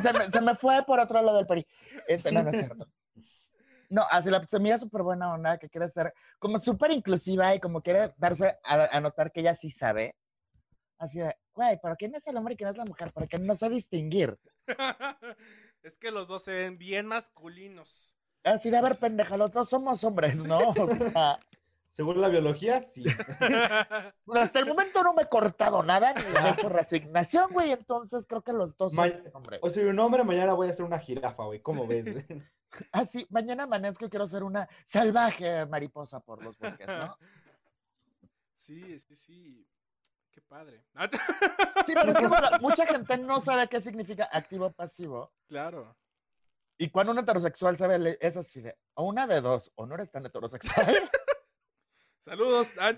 se, me, se me fue por otro lado del peri. Este, no, no es cierto. No, así la su amiga súper buena onda, que quiere ser como súper inclusiva y como quiere darse a, a notar que ella sí sabe. Así de, güey, pero ¿quién es el hombre y quién es la mujer? Porque no sé distinguir. es que los dos se ven bien masculinos. Así de, a ver, pendeja, los dos somos hombres, ¿no? O sea, Según la biología, sí. hasta el momento no me he cortado nada, ni he hecho resignación, güey, entonces creo que los dos son Ma- hombres. O soy un hombre, mañana voy a ser una jirafa, güey. ¿Cómo ves? güey? Ah, sí, mañana amanezco y quiero ser una salvaje mariposa por los bosques, ¿no? sí, sí, sí. Qué padre. Sí, pero es que bueno, mucha gente no sabe qué significa activo o pasivo. claro. Y cuando un heterosexual sabe, es así de, o una de dos, o no eres tan heterosexual. Saludos. Ah,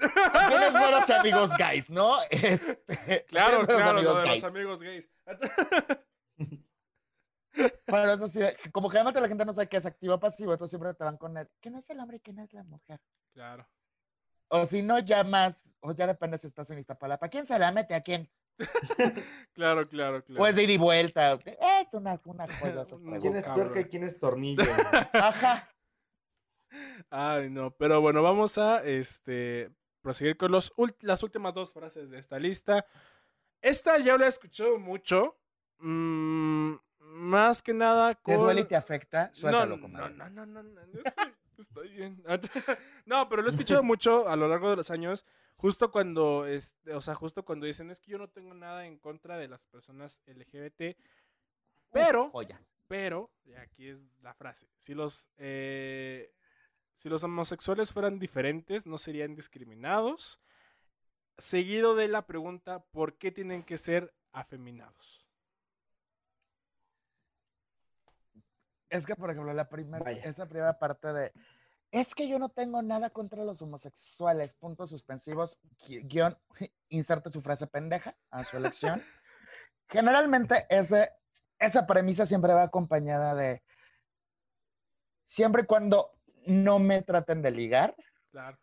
Tienes buenos amigos gays, ¿no? Este, claro, claro, amigos lo de los amigos gays. Pero eso sí, como generalmente la gente no sabe qué es activo o pasivo, entonces siempre te van con el, ¿quién es el hombre y quién es la mujer? claro. O si no, ya más, o ya depende si estás en Iztapalapa. ¿Quién se la mete a quién? Claro, claro, claro. O es de ida y vuelta. Es una, una joya ¿Quién es peor que quién es tornillo? Ajá. Ay, no, pero bueno, vamos a este proseguir con los las últimas dos frases de esta lista. Esta ya la he escuchado mucho. mm, más que nada ¿Te con... duele y te afecta? no, Suéltalo, no, comadre. no, no, no, no, yo estoy, estoy bien. No, pero lo he escuchado mucho a lo largo de los años, justo cuando, este, o sea, justo cuando dicen, es que yo no tengo nada en contra de las personas LGBT. Pero, Joyas. pero, y aquí es la frase, si los, eh, si los homosexuales fueran diferentes, no serían discriminados. Seguido de la pregunta, ¿por qué tienen que ser afeminados? Es que, por ejemplo, la primera, esa primera parte de es que yo no tengo nada contra los homosexuales, puntos suspensivos, gui- guion, inserte su frase pendeja a su elección. Generalmente ese, esa premisa siempre va acompañada de siempre y cuando no me traten de ligar, Claro.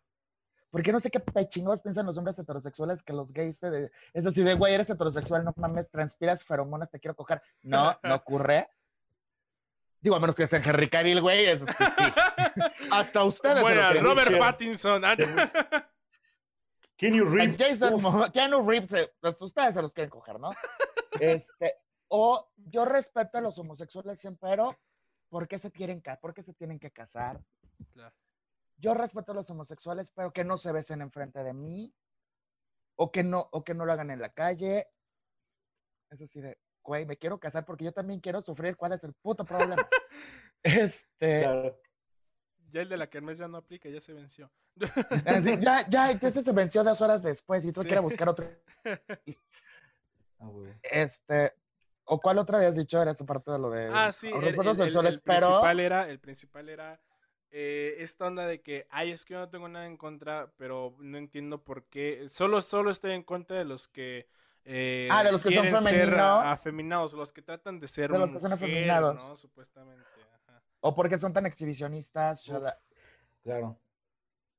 porque no sé qué pechingados piensan los hombres heterosexuales que los gays de, de- es así de, güey, eres heterosexual, no mames, transpiras feromonas, te quiero coger. No, no ocurre. Digo, a menos que sea Henry Cavill, güey, eso sí. Hasta ustedes se Bueno. Robert. Pattinson. ah, Keanu Reeves. Jason Mo- Keanu Reeves, eh, pues ustedes se los quieren coger, ¿no? Este, o yo respeto a los homosexuales siempre, pero ¿por qué se tienen, por qué se tienen que casar? Claro. Yo respeto a los homosexuales, pero que no se besen enfrente de mí, o que no, o que no lo hagan en la calle. Es así de, güey, me quiero casar porque yo también quiero sufrir. ¿Cuál es el puto problema? este, claro. Ya el de la Kermés ya no aplica, ya se venció. así, ya, ya, entonces se venció dos horas después y tú Sí. quieres buscar otro. Ah. Este, ¿o cuál otra habías dicho? Era esa parte de lo de Ah, sí, el, respeto a los el- el- sexuales, el pero principal era, el principal era eh, esta onda de que, ay, es que yo no tengo nada en contra, pero no entiendo por qué. Solo, solo estoy en contra de los que. eh, Ah, de los que son femeninos. afeminados, los que tratan de ser De los que son afeminados. ¿no? Supuestamente. ajá. o porque son tan exhibicionistas. Claro.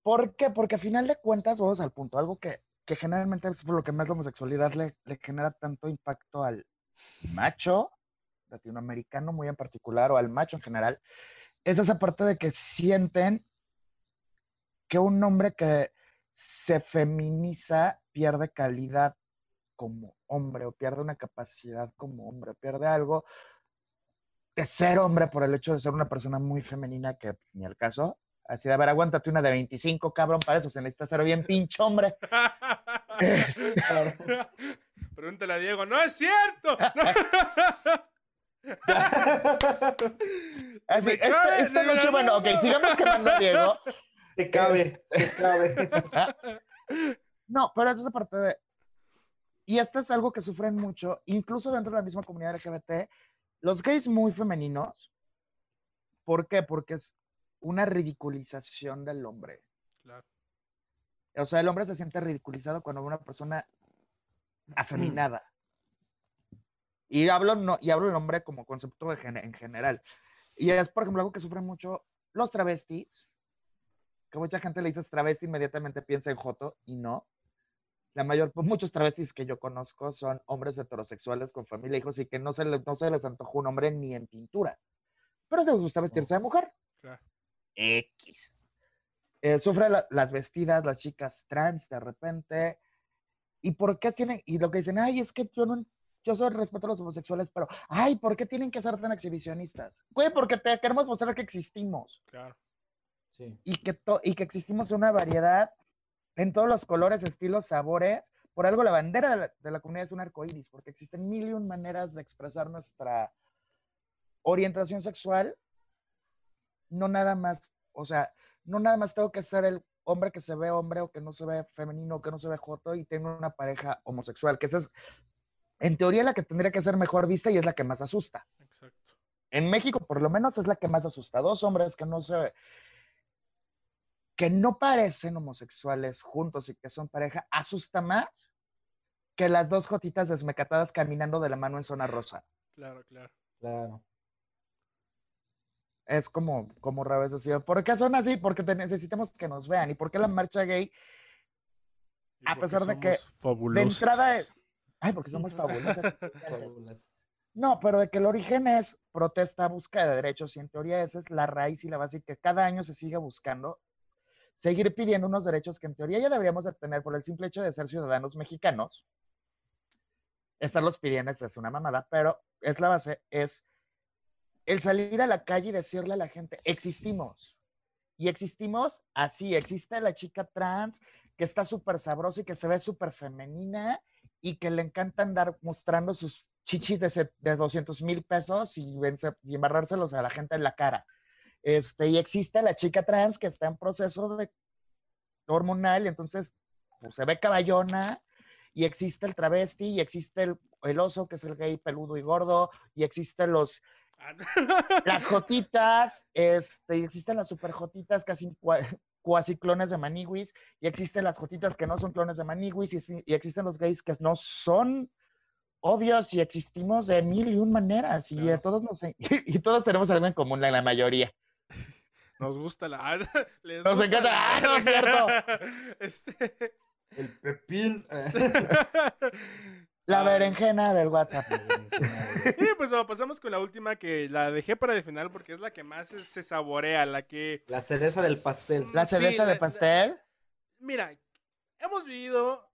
¿Por qué? Porque a final de cuentas, vamos al punto, algo que, que generalmente es por lo que más la homosexualidad le, le genera tanto impacto al macho latinoamericano muy en particular o al macho en general, es esa parte de que sienten que un hombre que se feminiza pierde calidad como hombre o pierde una capacidad como hombre, pierde algo de ser hombre por el hecho de ser una persona muy femenina que pues, ni al caso. Así de, a ver, aguántate una de 25, cabrón, para eso se necesita ser bien pinche hombre. Este, Pregúntale a Diego, no es cierto. No. así, Me esta, noche, bueno, ok, sigamos quemando a Diego. Se cabe, se cabe. No, pero es esa parte de. Y esto es algo que sufren mucho, incluso dentro de la misma comunidad LGBT, los gays muy femeninos. ¿Por qué? Porque es una ridiculización del hombre. Claro. O sea, el hombre se siente ridiculizado cuando ve una persona afeminada. Y hablo, no, y hablo el hombre como concepto de gen- en general. Y es, por ejemplo, algo que sufren mucho los travestis. Que mucha gente le dices travesti, inmediatamente piensa en Joto, y no. La mayor, pues, muchos travestis que yo conozco son hombres heterosexuales con familia, hijos, y que no se, le- no se les antojó un hombre ni en pintura. Pero se les gusta vestirse de mujer. Claro. X. Eh, sufre la- las vestidas, las chicas trans de repente. ¿Y por qué tienen? Y lo que dicen, ay, es que yo no, yo soy respeto a los homosexuales, pero, ay, ¿por qué tienen que ser tan exhibicionistas? Güey, porque te queremos mostrar que existimos Claro. Sí. y que, to- y que existimos en una variedad en todos los colores, estilos, sabores. Por algo la bandera de la, de la comunidad es un arco iris, porque existen mil y un maneras de expresar nuestra orientación sexual. No nada más, o sea, no nada más tengo que ser el hombre que se ve hombre o que no se ve femenino o que no se ve joto y tengo una pareja homosexual, que esa es, en teoría, la que tendría que ser mejor vista y es la que más asusta. Exacto. En México, por lo menos, es la que más asusta. Dos hombres que no se. que no parecen homosexuales juntos y que son pareja, asusta más que las dos jotitas desmecatadas caminando de la mano en zona rosa. Claro, claro. Claro. Es como, como raro es decir, ¿por qué son así? Porque necesitamos que nos vean. ¿Y por qué la marcha gay? Y A pesar de que fabulosos. De entrada, ay, porque somos fabulosas. No, pero de que el origen es protesta, búsqueda de derechos, y en teoría esa es la raíz y la base que cada año se sigue buscando, seguir pidiendo unos derechos que en teoría ya deberíamos de tener por el simple hecho de ser ciudadanos mexicanos. Estarlos pidiendo es una mamada, pero es la base, es el salir a la calle y decirle a la gente, existimos. Y existimos así, existe la chica trans que está súper sabrosa y que se ve súper femenina y que le encanta andar mostrando sus chichis de, de 200 mil pesos y, embarrárselos a la gente en la cara. Este, y existe la chica trans que está en proceso de hormonal, y entonces pues, se ve caballona, y existe el travesti, y existe el, el oso, que es el gay peludo y gordo, y existen los, Ah, las jotitas, este, y existen las super jotitas, casi cuasi clones de maniwis, y existen las jotitas que no son clones de maniwis, y, existen los gays que no son obvios, y existimos de mil y un maneras, y Claro. a todos nos, y, todos tenemos algo en común, la, la mayoría. Nos gusta la. les Nos gusta encanta- la- ¡Ah, no es cierto! Este. El pepín. La Ah. berenjena del WhatsApp. Sí, pues bueno, pasamos con la última que la dejé para el final porque es la que más se, saborea, la que... La cereza del pastel. La Sí, cereza la- de la- pastel. Mira, hemos vivido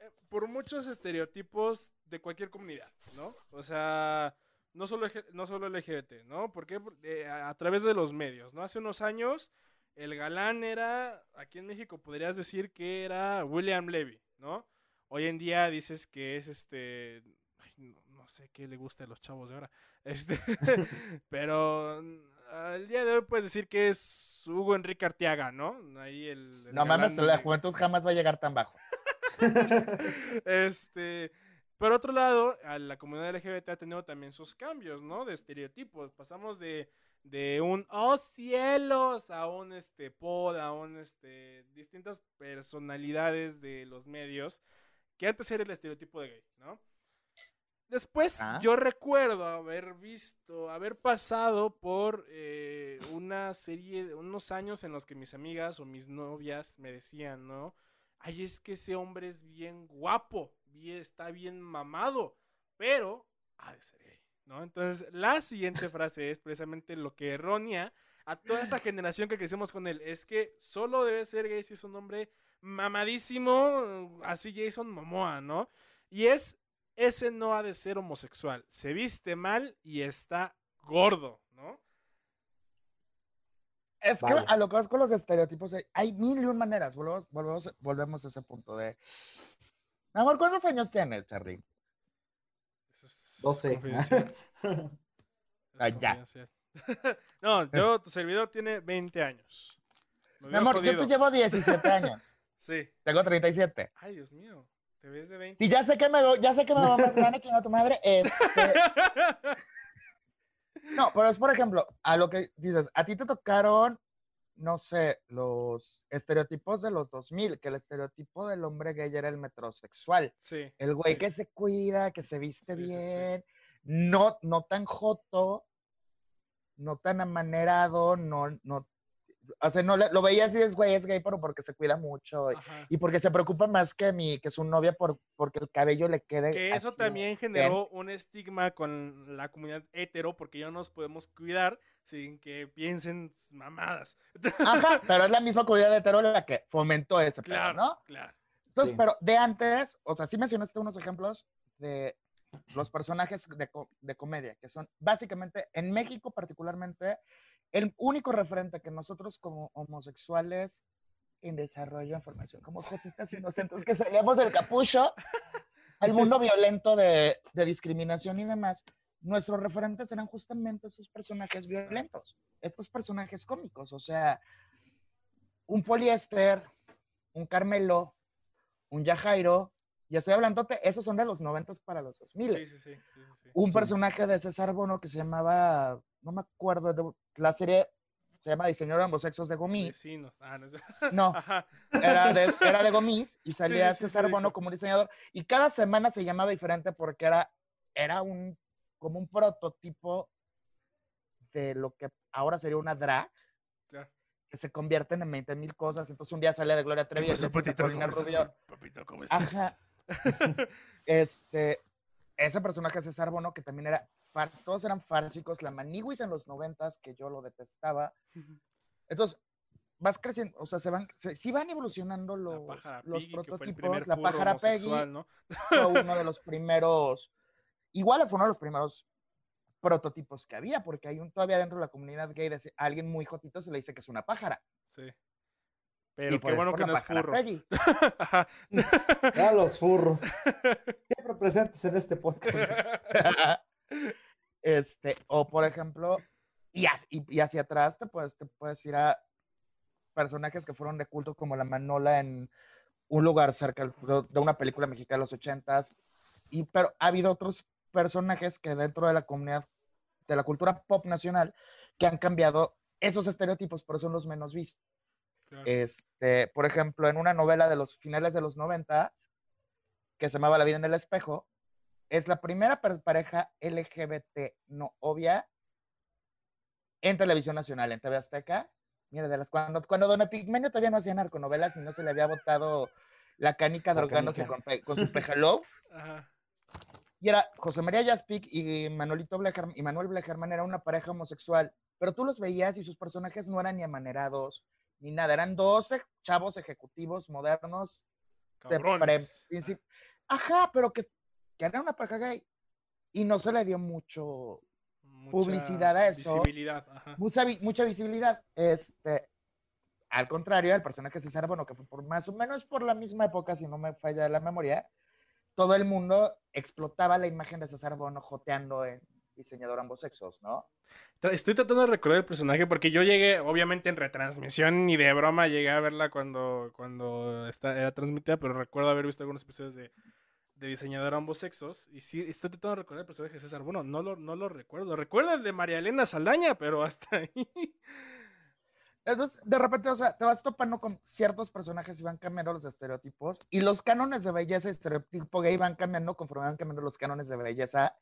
eh, por muchos estereotipos de cualquier comunidad, ¿no? O sea, no solo, no solo LGBT, ¿no? Porque a, a través de los medios, ¿no? Hace unos años el galán era, aquí en México podrías decir que era William Levy, ¿no? Hoy en día dices que es este, ay, no, no sé qué le gusta a los chavos de ahora, este, pero al día de hoy puedes decir que es Hugo Enrique Arteaga, ¿no? Ahí el, el No mames, la juventud jamás va a llegar tan bajo. este, por otro lado, a la comunidad LGBT ha tenido también sus cambios, ¿no? De estereotipos. Pasamos de, de un oh cielos a un este pod, a un este distintas personalidades de los medios que antes era el estereotipo de gay, ¿no? Después Ah. yo recuerdo haber visto, haber pasado por eh, una serie, unos años en los que mis amigas o mis novias me decían, ¿no? Ay, es que ese hombre es bien guapo, bien, está bien mamado, pero ha de ser gay, ¿no? Entonces, la siguiente frase es precisamente lo que errónea a toda esa generación que crecimos con él. Es que solo debe ser gay si es un hombre mamadísimo, así Jason Momoa, ¿no? Y es, ese no ha de ser homosexual. Se viste mal y está gordo, ¿no? Es que a lo que vas con los estereotipos, hay- hay mil y un maneras. Volvemos, volvemos, volvemos a ese punto de. Mi amor, ¿cuántos años tienes, Charlie? Es 12. confidencial. Es Ah, ya. no, yo, tu servidor tiene 20 años. Me Mi amor, yo jodido. te llevo 17 años. Sí. Tengo 37. Ay, Dios mío. Te ves de 20. Sí, ya sé que me, ya sé que me va a matar a a tu madre. Este, no, pero es por ejemplo, a lo que dices, a ti te tocaron, no sé, los estereotipos de los 2000, que el estereotipo del hombre gay era el metrosexual. sí. El güey sí. que se cuida, que se viste Sí, sí, sí. bien, no, no tan joto, no tan amanerado, no, no, o sea, no lo veías y es güey, es gay, pero porque se cuida mucho y, y porque se preocupa más que mi, que su novia por, porque el cabello le quede. Que eso así. también generó un estigma con la comunidad hetero porque ya no nos podemos cuidar sin que piensen mamadas. Ajá, pero es la misma comunidad hetero la que fomentó ese pedo, Claro, ¿no? claro. Entonces, Sí. pero de antes, o sea, sí mencionaste unos ejemplos de los personajes de, de comedia, que son básicamente, en México particularmente, el único referente que nosotros como homosexuales en desarrollo en formación, como jotitas inocentes que salíamos del capucho al mundo violento de, de discriminación y demás, nuestros referentes eran justamente esos personajes violentos, estos personajes cómicos, o sea, un poliéster, un Carmelo, un Yajairo, y estoy hablando, esos son de los 90 para los 2000. Sí, sí, sí. sí, sí, sí. Un Sí. personaje de César Bono que se llamaba, no me acuerdo, de- la serie se llama Diseñador de ambos sexos de Gomis. Ah, no. No, Ajá. era de, era de Gomis y salía sí, sí, César sí, Bono como un diseñador. Y cada semana se llamaba diferente porque era, era un, como un prototipo de lo que ahora sería una drag Claro. que se convierten en 20 mil cosas. Entonces un día salía de Gloria Trevi y Paulina Rubio. Papito, ¿cómo estás? Ajá. Este, ese personaje César Bono, que también era, todos eran fársicos, la Maniwis en los noventas, que yo lo detestaba. Entonces, vas creciendo, o sea, se van, se, sí van evolucionando La los, pájara los Piggy, prototipos. La pájara Peggy ¿no? fue uno de los primeros, igual fue uno de los primeros prototipos que había, porque hay un todavía dentro de la comunidad gay, de a alguien muy jotito se le dice que es una pájara. Sí. y Pero qué pues bueno por que la no es pájara furro. Peggy. Ajá. A los furros. Pero presentes en este podcast. Este, o por ejemplo, y, y- y hacia atrás te puedes, te puedes ir a personajes que fueron de culto como la Manola en un lugar cerca de una película mexicana de los ochentas. Y, pero ha habido otros personajes que dentro de la comunidad, de la cultura pop nacional, que han cambiado esos estereotipos, pero son los menos vistos. Claro. Este, por ejemplo, en una novela de los finales de los 90 que se llamaba La vida en el espejo, es la primera pareja LGBT no obvia en televisión nacional, en TV Azteca. Mira, de las cuando, cuando Don Epigmenio todavía no hacía narconovelas y no se le había botado la canica La drogándose canica. con, con su pejaló. Ajá. Y era José María Jaspic y Manolito Blecherman, y Manuel Blecherman era una pareja homosexual, pero tú los veías y sus personajes no eran ni amanerados ni nada, eran dos e- chavos ejecutivos modernos de pre- Cabrones. princip- Ajá, pero que, que era una pareja gay y no se le dio mucho, Mucha publicidad a eso. Visibilidad. Ajá. mucha, mucha visibilidad. Este, al contrario, el personaje de César Bono, que fue por más o menos por la misma época, si no me falla la memoria, todo el mundo explotaba la imagen de César Bono joteando en diseñador ambos sexos, ¿no? Estoy tratando de recordar el personaje porque yo llegué, obviamente en retransmisión ni de broma llegué a verla cuando, cuando esta- era transmitida, pero recuerdo haber visto algunos episodios de, de diseñador ambos sexos. Y sí, estoy tratando de recordar el personaje de César. Bueno, no lo, no lo recuerdo. Recuerdo el de María Elena Saldaña, pero hasta ahí. Entonces, de repente, o sea, te vas topando con ciertos personajes y van cambiando los estereotipos y los cánones de belleza y estereotipo gay van cambiando conforme van cambiando los cánones de belleza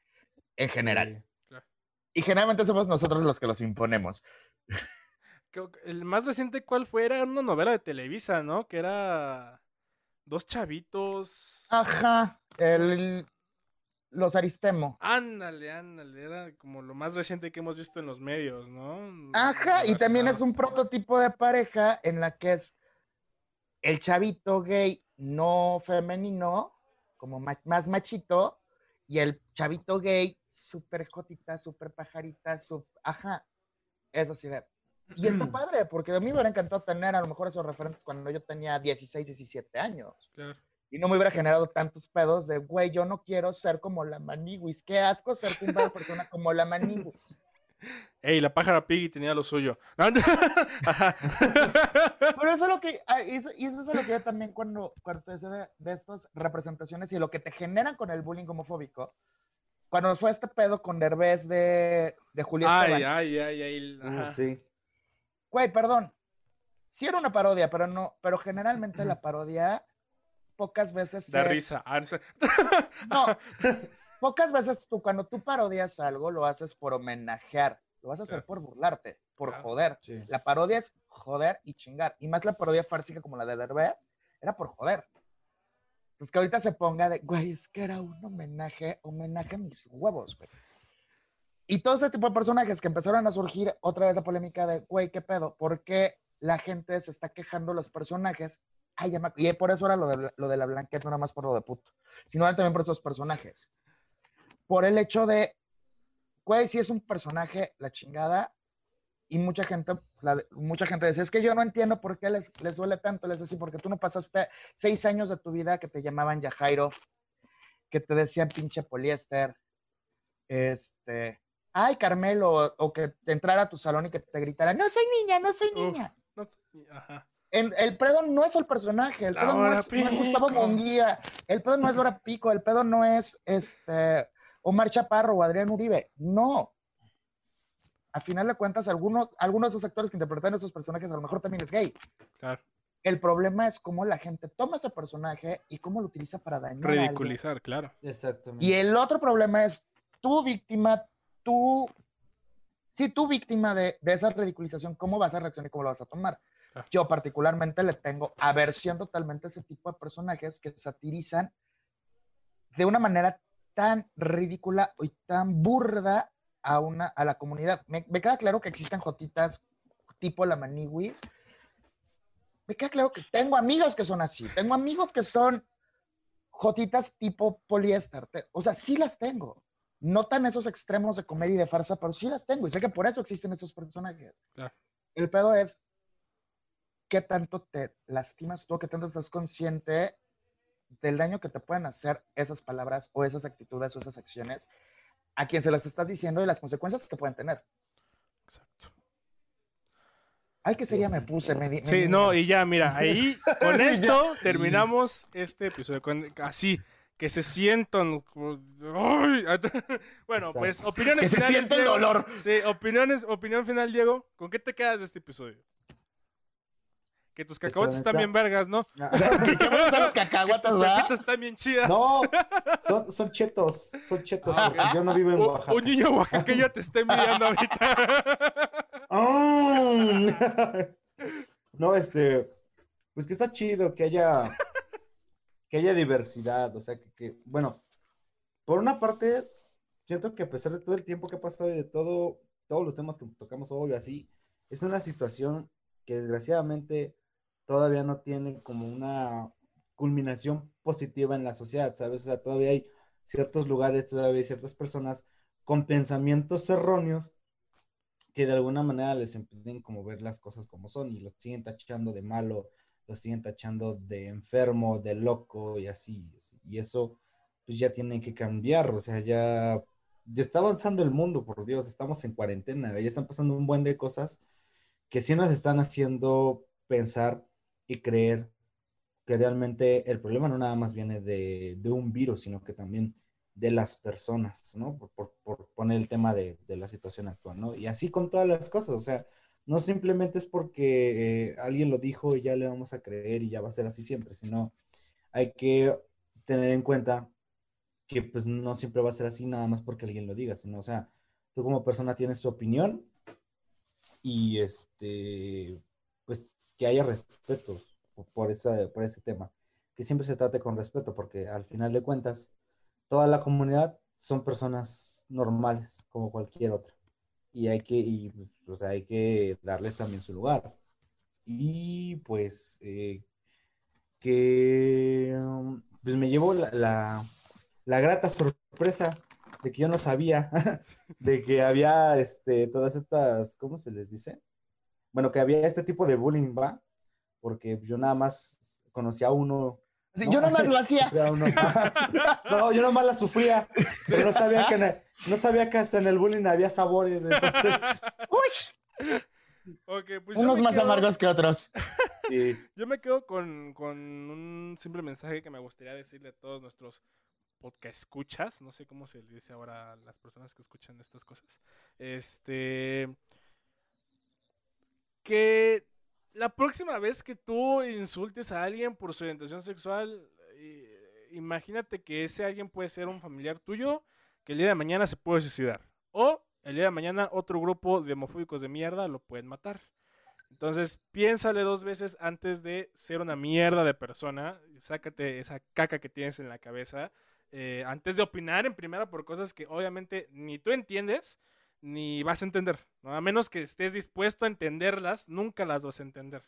en general. Claro. Y generalmente somos nosotros los que los imponemos. Creo que El más reciente, ¿cuál fue? Era una novela de Televisa, ¿no? Que era dos chavitos. Ajá, el, los Aristemo. Ándale, ándale. Era como lo más reciente que hemos visto en los medios, ¿no? Ajá, y también es un prototipo de pareja en la que es el chavito gay no femenino, como más machito, y el chavito gay súper jotita, súper pajarita, sup- ajá, eso sí. Y está padre, porque a mí me hubiera encantado tener a lo mejor esos referentes cuando yo tenía 16, 17 años. Claro. Y no me hubiera generado tantos pedos de, güey, yo no quiero ser como la Maniwis. Qué asco ser una persona como la Maniwis. Ey, la pájara Piggy tenía lo suyo. Pero eso es lo que, ah, eso- y eso es lo que yo también cuando, cuando te decía de, de estas representaciones y lo que te generan con el bullying homofóbico, cuando fue este pedo con Derbez de, de Julia Ay, Esteban, ay, ay, ay. Uh, sí. Güey, perdón, sí era una parodia, pero no, pero generalmente la parodia pocas veces Da es- risa. Ah, no pocas veces tú cuando tú parodias algo lo haces por homenajear, lo vas a hacer Claro. por burlarte, por Claro. joder. Sí. La parodia es joder y chingar. Y más la parodia fársica como la de Derbez, era por joder. Entonces que ahorita se ponga de, güey, es que era un homenaje, homenaje a mis huevos, güey. Y todo ese tipo de personajes que empezaron a surgir, otra vez la polémica de, güey, ¿qué pedo? ¿Por qué la gente se está quejando los personajes? Ay, Y por eso era lo de, lo de la blanqueta, no nada más por lo de puto, sino también por esos personajes. Por el hecho de, güey, si es un personaje, la chingada, y mucha gente, mucha gente dice, es que yo no entiendo por qué les, les duele tanto, les decía, porque tú no pasaste seis años de tu vida que te llamaban Yajairo, que te decían pinche poliéster, este, ay Carmelo, o, o que te entrara a tu salón y que te gritara, no soy niña, no soy Uf. niña. No sé, Ajá. El, el pedo no es el personaje, el pedo no es, no es Gustavo Pico. Munguía, el pedo no es Laura Pico, el pedo no es este Omar Chaparro o Adrián Uribe, no. A final de cuentas, algunos, algunos de esos actores que interpretan esos personajes a lo mejor también es gay. Claro. El problema es cómo la gente toma ese personaje y cómo lo utiliza para dañar a alguien. Ridiculizar, claro. Exactamente. Y el otro problema es tú víctima, tú, sí, tú víctima de, de esa ridiculización, ¿cómo vas a reaccionar y cómo lo vas a tomar? Ah. Yo particularmente le tengo aversión totalmente a ese tipo de personajes que satirizan de una manera tan ridícula y tan burda a, una, a la comunidad. Me, me queda claro que existen jotitas tipo la Maniwis. Me queda claro que tengo amigos que son así. Tengo amigos que son jotitas tipo poliéster. Te- O sea, sí las tengo. No tan esos extremos de comedia y de farsa, pero sí las tengo. Y sé que por eso existen esos personajes. Claro. El pedo es qué tanto te lastimas tú, qué tanto estás consciente del daño que te pueden hacer esas palabras o esas actitudes o esas acciones a quien se las estás diciendo y las consecuencias que pueden tener. Exacto. Ay, qué Sí, sería sí. me puse. Me, me Sí, no, y ya, mira, ahí con esto terminamos este episodio. con- así, que se sientan. Bueno, Exacto. pues, opiniones Que se finales. siente el dolor. Sí, opiniones, opinión final, Diego. ¿Con qué te quedas de este episodio? Que tus cacahuates están bien vergas, ¿no? Que qué los cacahuatas, Tus ¿verdad? pepitas están bien chidas. No, son, son chetos, son chetos, Ah, yo no vivo en Un, Oaxaca. un niño oaxaqueño te está envidiando ahorita. Mm. No, este, pues que está chido que haya, que haya diversidad, o sea, que, que, bueno, por una parte, siento que a pesar de todo el tiempo que ha pasado y de todo, todos los temas que tocamos hoy, así, es una situación que desgraciadamente todavía no tiene como una culminación positiva en la sociedad, ¿sabes? O sea, todavía hay ciertos lugares, todavía hay ciertas personas con pensamientos erróneos que de alguna manera les impiden como ver las cosas como son y los siguen tachando de malo, los siguen tachando de enfermo, de loco y así. Y eso pues ya tiene que cambiar, o sea, ya, ya está avanzando el mundo, por Dios, estamos en cuarentena, ya están pasando un buen de cosas que sí nos están haciendo pensar y creer que realmente el problema no nada más viene de, de un virus, sino que también de las personas, ¿no? Por, por, por poner el tema de, de, la situación actual, ¿no? Y así con todas las cosas, o sea, no simplemente es porque eh, alguien lo dijo y ya le vamos a creer y ya va a ser así siempre, sino hay que tener en cuenta que pues no siempre va a ser así nada más porque alguien lo diga, sino, o sea, tú como persona tienes tu opinión y este, pues que haya respeto por, esa, por ese tema, que siempre se trate con respeto, porque al final de cuentas, toda la comunidad son personas normales como cualquier otra y hay que y, sea, hay que darles también su lugar. Y pues eh, que um, pues me llevó la, la, la, grata sorpresa de que yo no sabía de que había este todas estas cómo se les dice bueno que había este tipo de bullying va porque yo nada más conocía a uno Sí, ¿no? Yo nomás lo hacía. no, yo nomás la sufría, pero no sabía que, no sabía que hasta en el bullying había sabores. Entonces... Uy. Okay, pues Unos más quedo... amargos que otros. Sí. Yo me quedo con, con, un simple mensaje que me gustaría decirle a todos nuestros podcast escuchas, no sé cómo se les dice ahora a las personas que escuchan estas cosas. Este que la próxima vez que tú insultes a alguien por su orientación sexual, eh, imagínate que ese alguien puede ser un familiar tuyo que el día de mañana se puede suicidar. O el día de mañana otro grupo de homofóbicos de mierda lo pueden matar. Entonces, piénsale dos veces antes de ser una mierda de persona. Sácate esa caca que tienes en la cabeza. Eh, antes de opinar en primera por cosas que obviamente ni tú entiendes ni vas a entender. ¿no? A menos que estés dispuesto a entenderlas, nunca las vas a entender.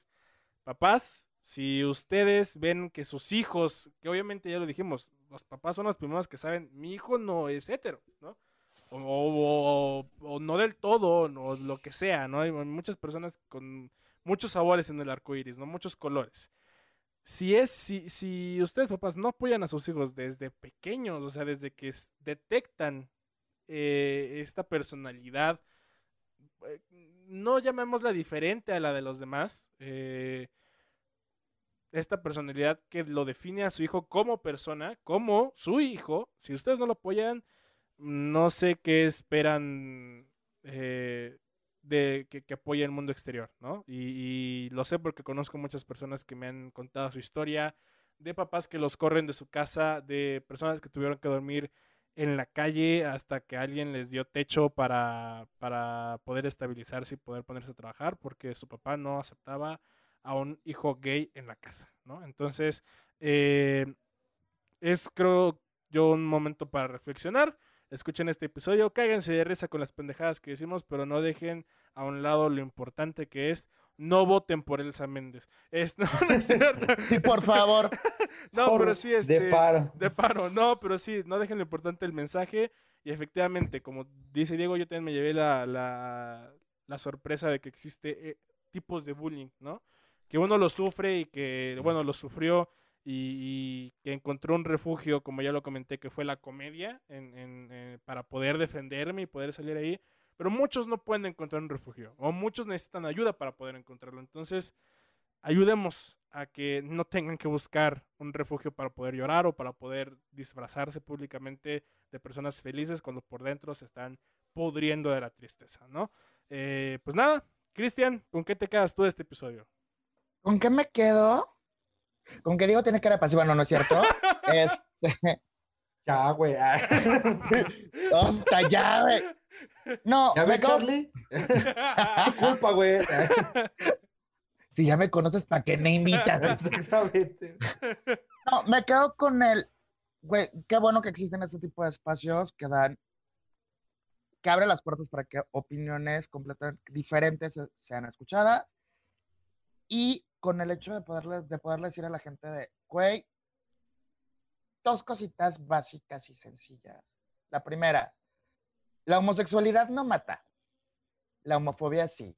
Papás, si ustedes ven que sus hijos, que obviamente ya lo dijimos, los papás son los primeros que saben, mi hijo no es hetero, ¿no? O, no del todo, o lo que sea, ¿no? Hay muchas personas con muchos sabores en el arco iris, ¿no? Muchos colores. Si es, si, si ustedes, papás, no apoyan a sus hijos desde pequeños, o sea, desde que detectan eh, esta personalidad, eh, no llamémosla diferente a la de los demás, eh, esta personalidad que lo define a su hijo como persona, como su hijo, si ustedes no lo apoyan, no sé qué esperan de que, que, apoye el mundo exterior, ¿no? Y, y, lo sé porque conozco muchas personas que me han contado su historia, de papás que los corren de su casa, de personas que tuvieron que dormir en la calle hasta que alguien les dio techo para, para poder estabilizarse y poder ponerse a trabajar porque su papá no aceptaba a un hijo gay en la casa, ¿no? Entonces, eh, es creo yo un momento para reflexionar. Escuchen este episodio, cáiganse de risa con las pendejadas que decimos, pero no dejen a un lado lo importante que es no voten por Elsa Méndez. Es, no, no es cierto. Sí, por favor. no, por, pero sí, este, de paro. De paro, no, pero sí, no dejen lo importante el mensaje. Y efectivamente, como dice Diego, yo también me llevé la, la, la sorpresa de que existe eh, tipos de bullying, ¿no? Que uno lo sufre y que, bueno, lo sufrió y, que encontró un refugio, como ya lo comenté, que fue la comedia, en, eh, para poder defenderme y poder salir ahí. Pero muchos no pueden encontrar un refugio, o muchos necesitan ayuda para poder encontrarlo. Entonces, ayudemos a que no tengan que buscar un refugio para poder llorar o para poder disfrazarse públicamente de personas felices cuando por dentro se están pudriendo de la tristeza, ¿no? Eh, pues nada, Cristian, ¿con qué te quedas tú de este episodio? ¿Con qué me quedo? Con que digo tiene cara pasiva, no, no es cierto. este, Ya, güey. hasta ya, güey. No, ¿Ya me ves, Charlie? Es tu culpa, güey. si ya me conoces, ¿para qué me invitas? Exactamente. No, me quedo con el, güey, qué bueno que existen este tipo de espacios que dan, que abren las puertas para que opiniones completamente diferentes se- sean escuchadas y con el hecho de poderle, de poderle decir a la gente de, güey, dos cositas básicas y sencillas. La primera, la homosexualidad no mata, la homofobia sí.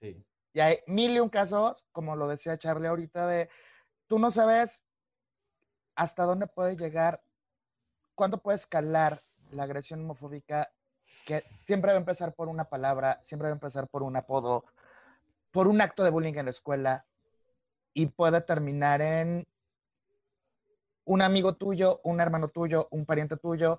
Sí. Y hay mil y un casos, como lo decía Charlie ahorita, de tú no sabes hasta dónde puede llegar, cuándo puede escalar la agresión homofóbica, que siempre va a empezar por una palabra, siempre va a empezar por un apodo, por un acto de bullying en la escuela, y puede terminar en un amigo tuyo, un hermano tuyo, un pariente tuyo,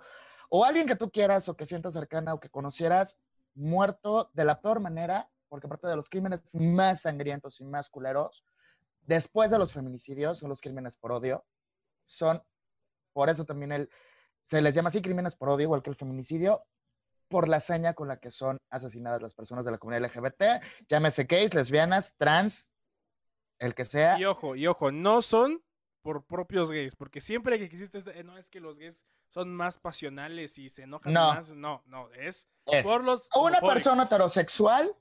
o alguien que tú quieras o que sientas cercana o que conocieras, muerto de la peor manera, porque aparte de los crímenes más sangrientos y más culeros, después de los feminicidios, son los crímenes por odio, son, por eso también el, se les llama así crímenes por odio, igual que el feminicidio, por la hazaña con la que son asesinadas las personas de la comunidad LGBT, llámese gays, lesbianas, trans, el que sea. Y ojo, y ojo, no son por propios gays, porque siempre que existe este, eh, no es que los gays son más pasionales y se enojan No. más, no, no, es Es. por los Una homofóbicos. persona heterosexual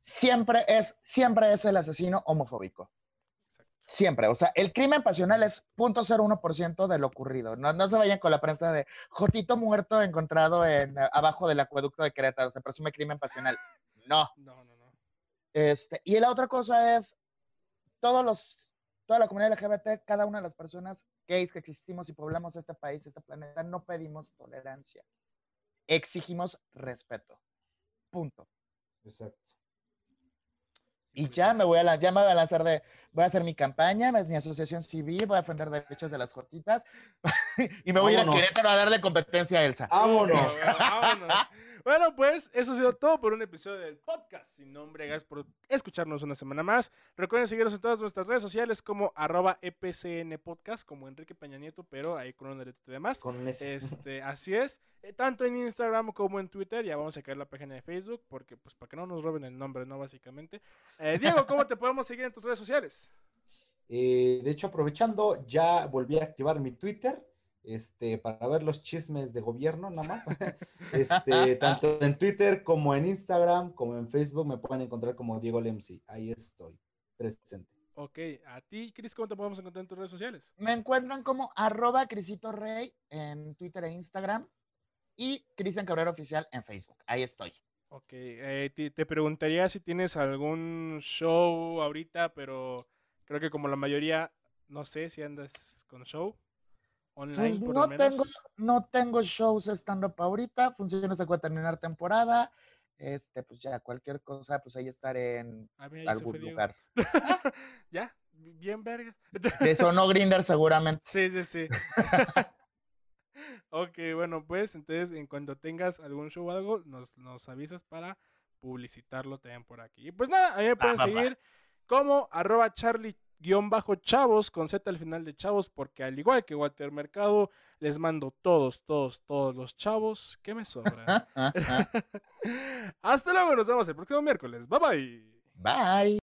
siempre es, siempre es el asesino homofóbico. Siempre. O sea, el crimen pasional es 0.01% de lo ocurrido. No, no se vayan con la prensa de Jotito muerto encontrado en, eh, abajo del acueducto de Querétaro. Se presume crimen pasional. No. No, no, no. Este, y la otra cosa es, todos los, toda la comunidad LGBT, cada una de las personas gays que existimos y poblamos este país, este planeta, no pedimos tolerancia. Exigimos respeto. Punto. Exacto. Y ya me voy a la- ya me voy a lanzar de, voy a hacer mi campaña, es mi asociación civil, voy a defender derechos de las jotitas y me voy a ir a Vámonos. Querétaro a darle competencia a Elsa. Vámonos. Vámonos. Bueno, pues eso ha sido todo por un episodio del podcast. Sin nombre, gracias por escucharnos una semana más. Recuerden seguirnos en todas nuestras redes sociales como arroba EPCN Podcast, como Enrique Peña Nieto, pero ahí con un derecho y demás. Con ese. Este, así es. Eh, tanto en Instagram como en Twitter. Ya vamos a caer la página de Facebook, porque pues para que no nos roben el nombre, ¿no? Básicamente. Eh, Diego, ¿cómo te podemos seguir en tus redes sociales? Eh, de hecho, aprovechando, ya volví a activar mi Twitter. Este, para ver los chismes de gobierno, nada más. Este, tanto en Twitter como en Instagram, como en Facebook, me pueden encontrar como Diego Lemsi. Ahí estoy, presente. Ok, a ti, Cris, ¿cómo te podemos encontrar en tus redes sociales? Me encuentran como arroba Crisito Rey en Twitter e Instagram y Cristian Cabrera Oficial en Facebook. Ahí estoy. Ok, eh, te, te preguntaría si tienes algún show ahorita, pero creo que como la mayoría, no sé si andas con show online Pues por no lo menos. tengo, no tengo shows stand-up ahorita, funciones a terminar temporada. Este, pues ya cualquier cosa, pues ahí estaré en Ah, mira, ahí algún lugar. ya, bien verga. De Sono Grinder seguramente. sí, sí, sí. ok, bueno, pues entonces en cuanto tengas algún show o algo, nos, nos avisas para publicitarlo también por aquí. Y pues nada, a mí me pueden seguir como arroba charlie guion bajo chavos con Z al final de chavos porque al igual que Walter Mercado les mando todos, todos, todos los chavos que me sobran. Hasta luego, nos vemos el próximo miércoles. Bye bye. Bye.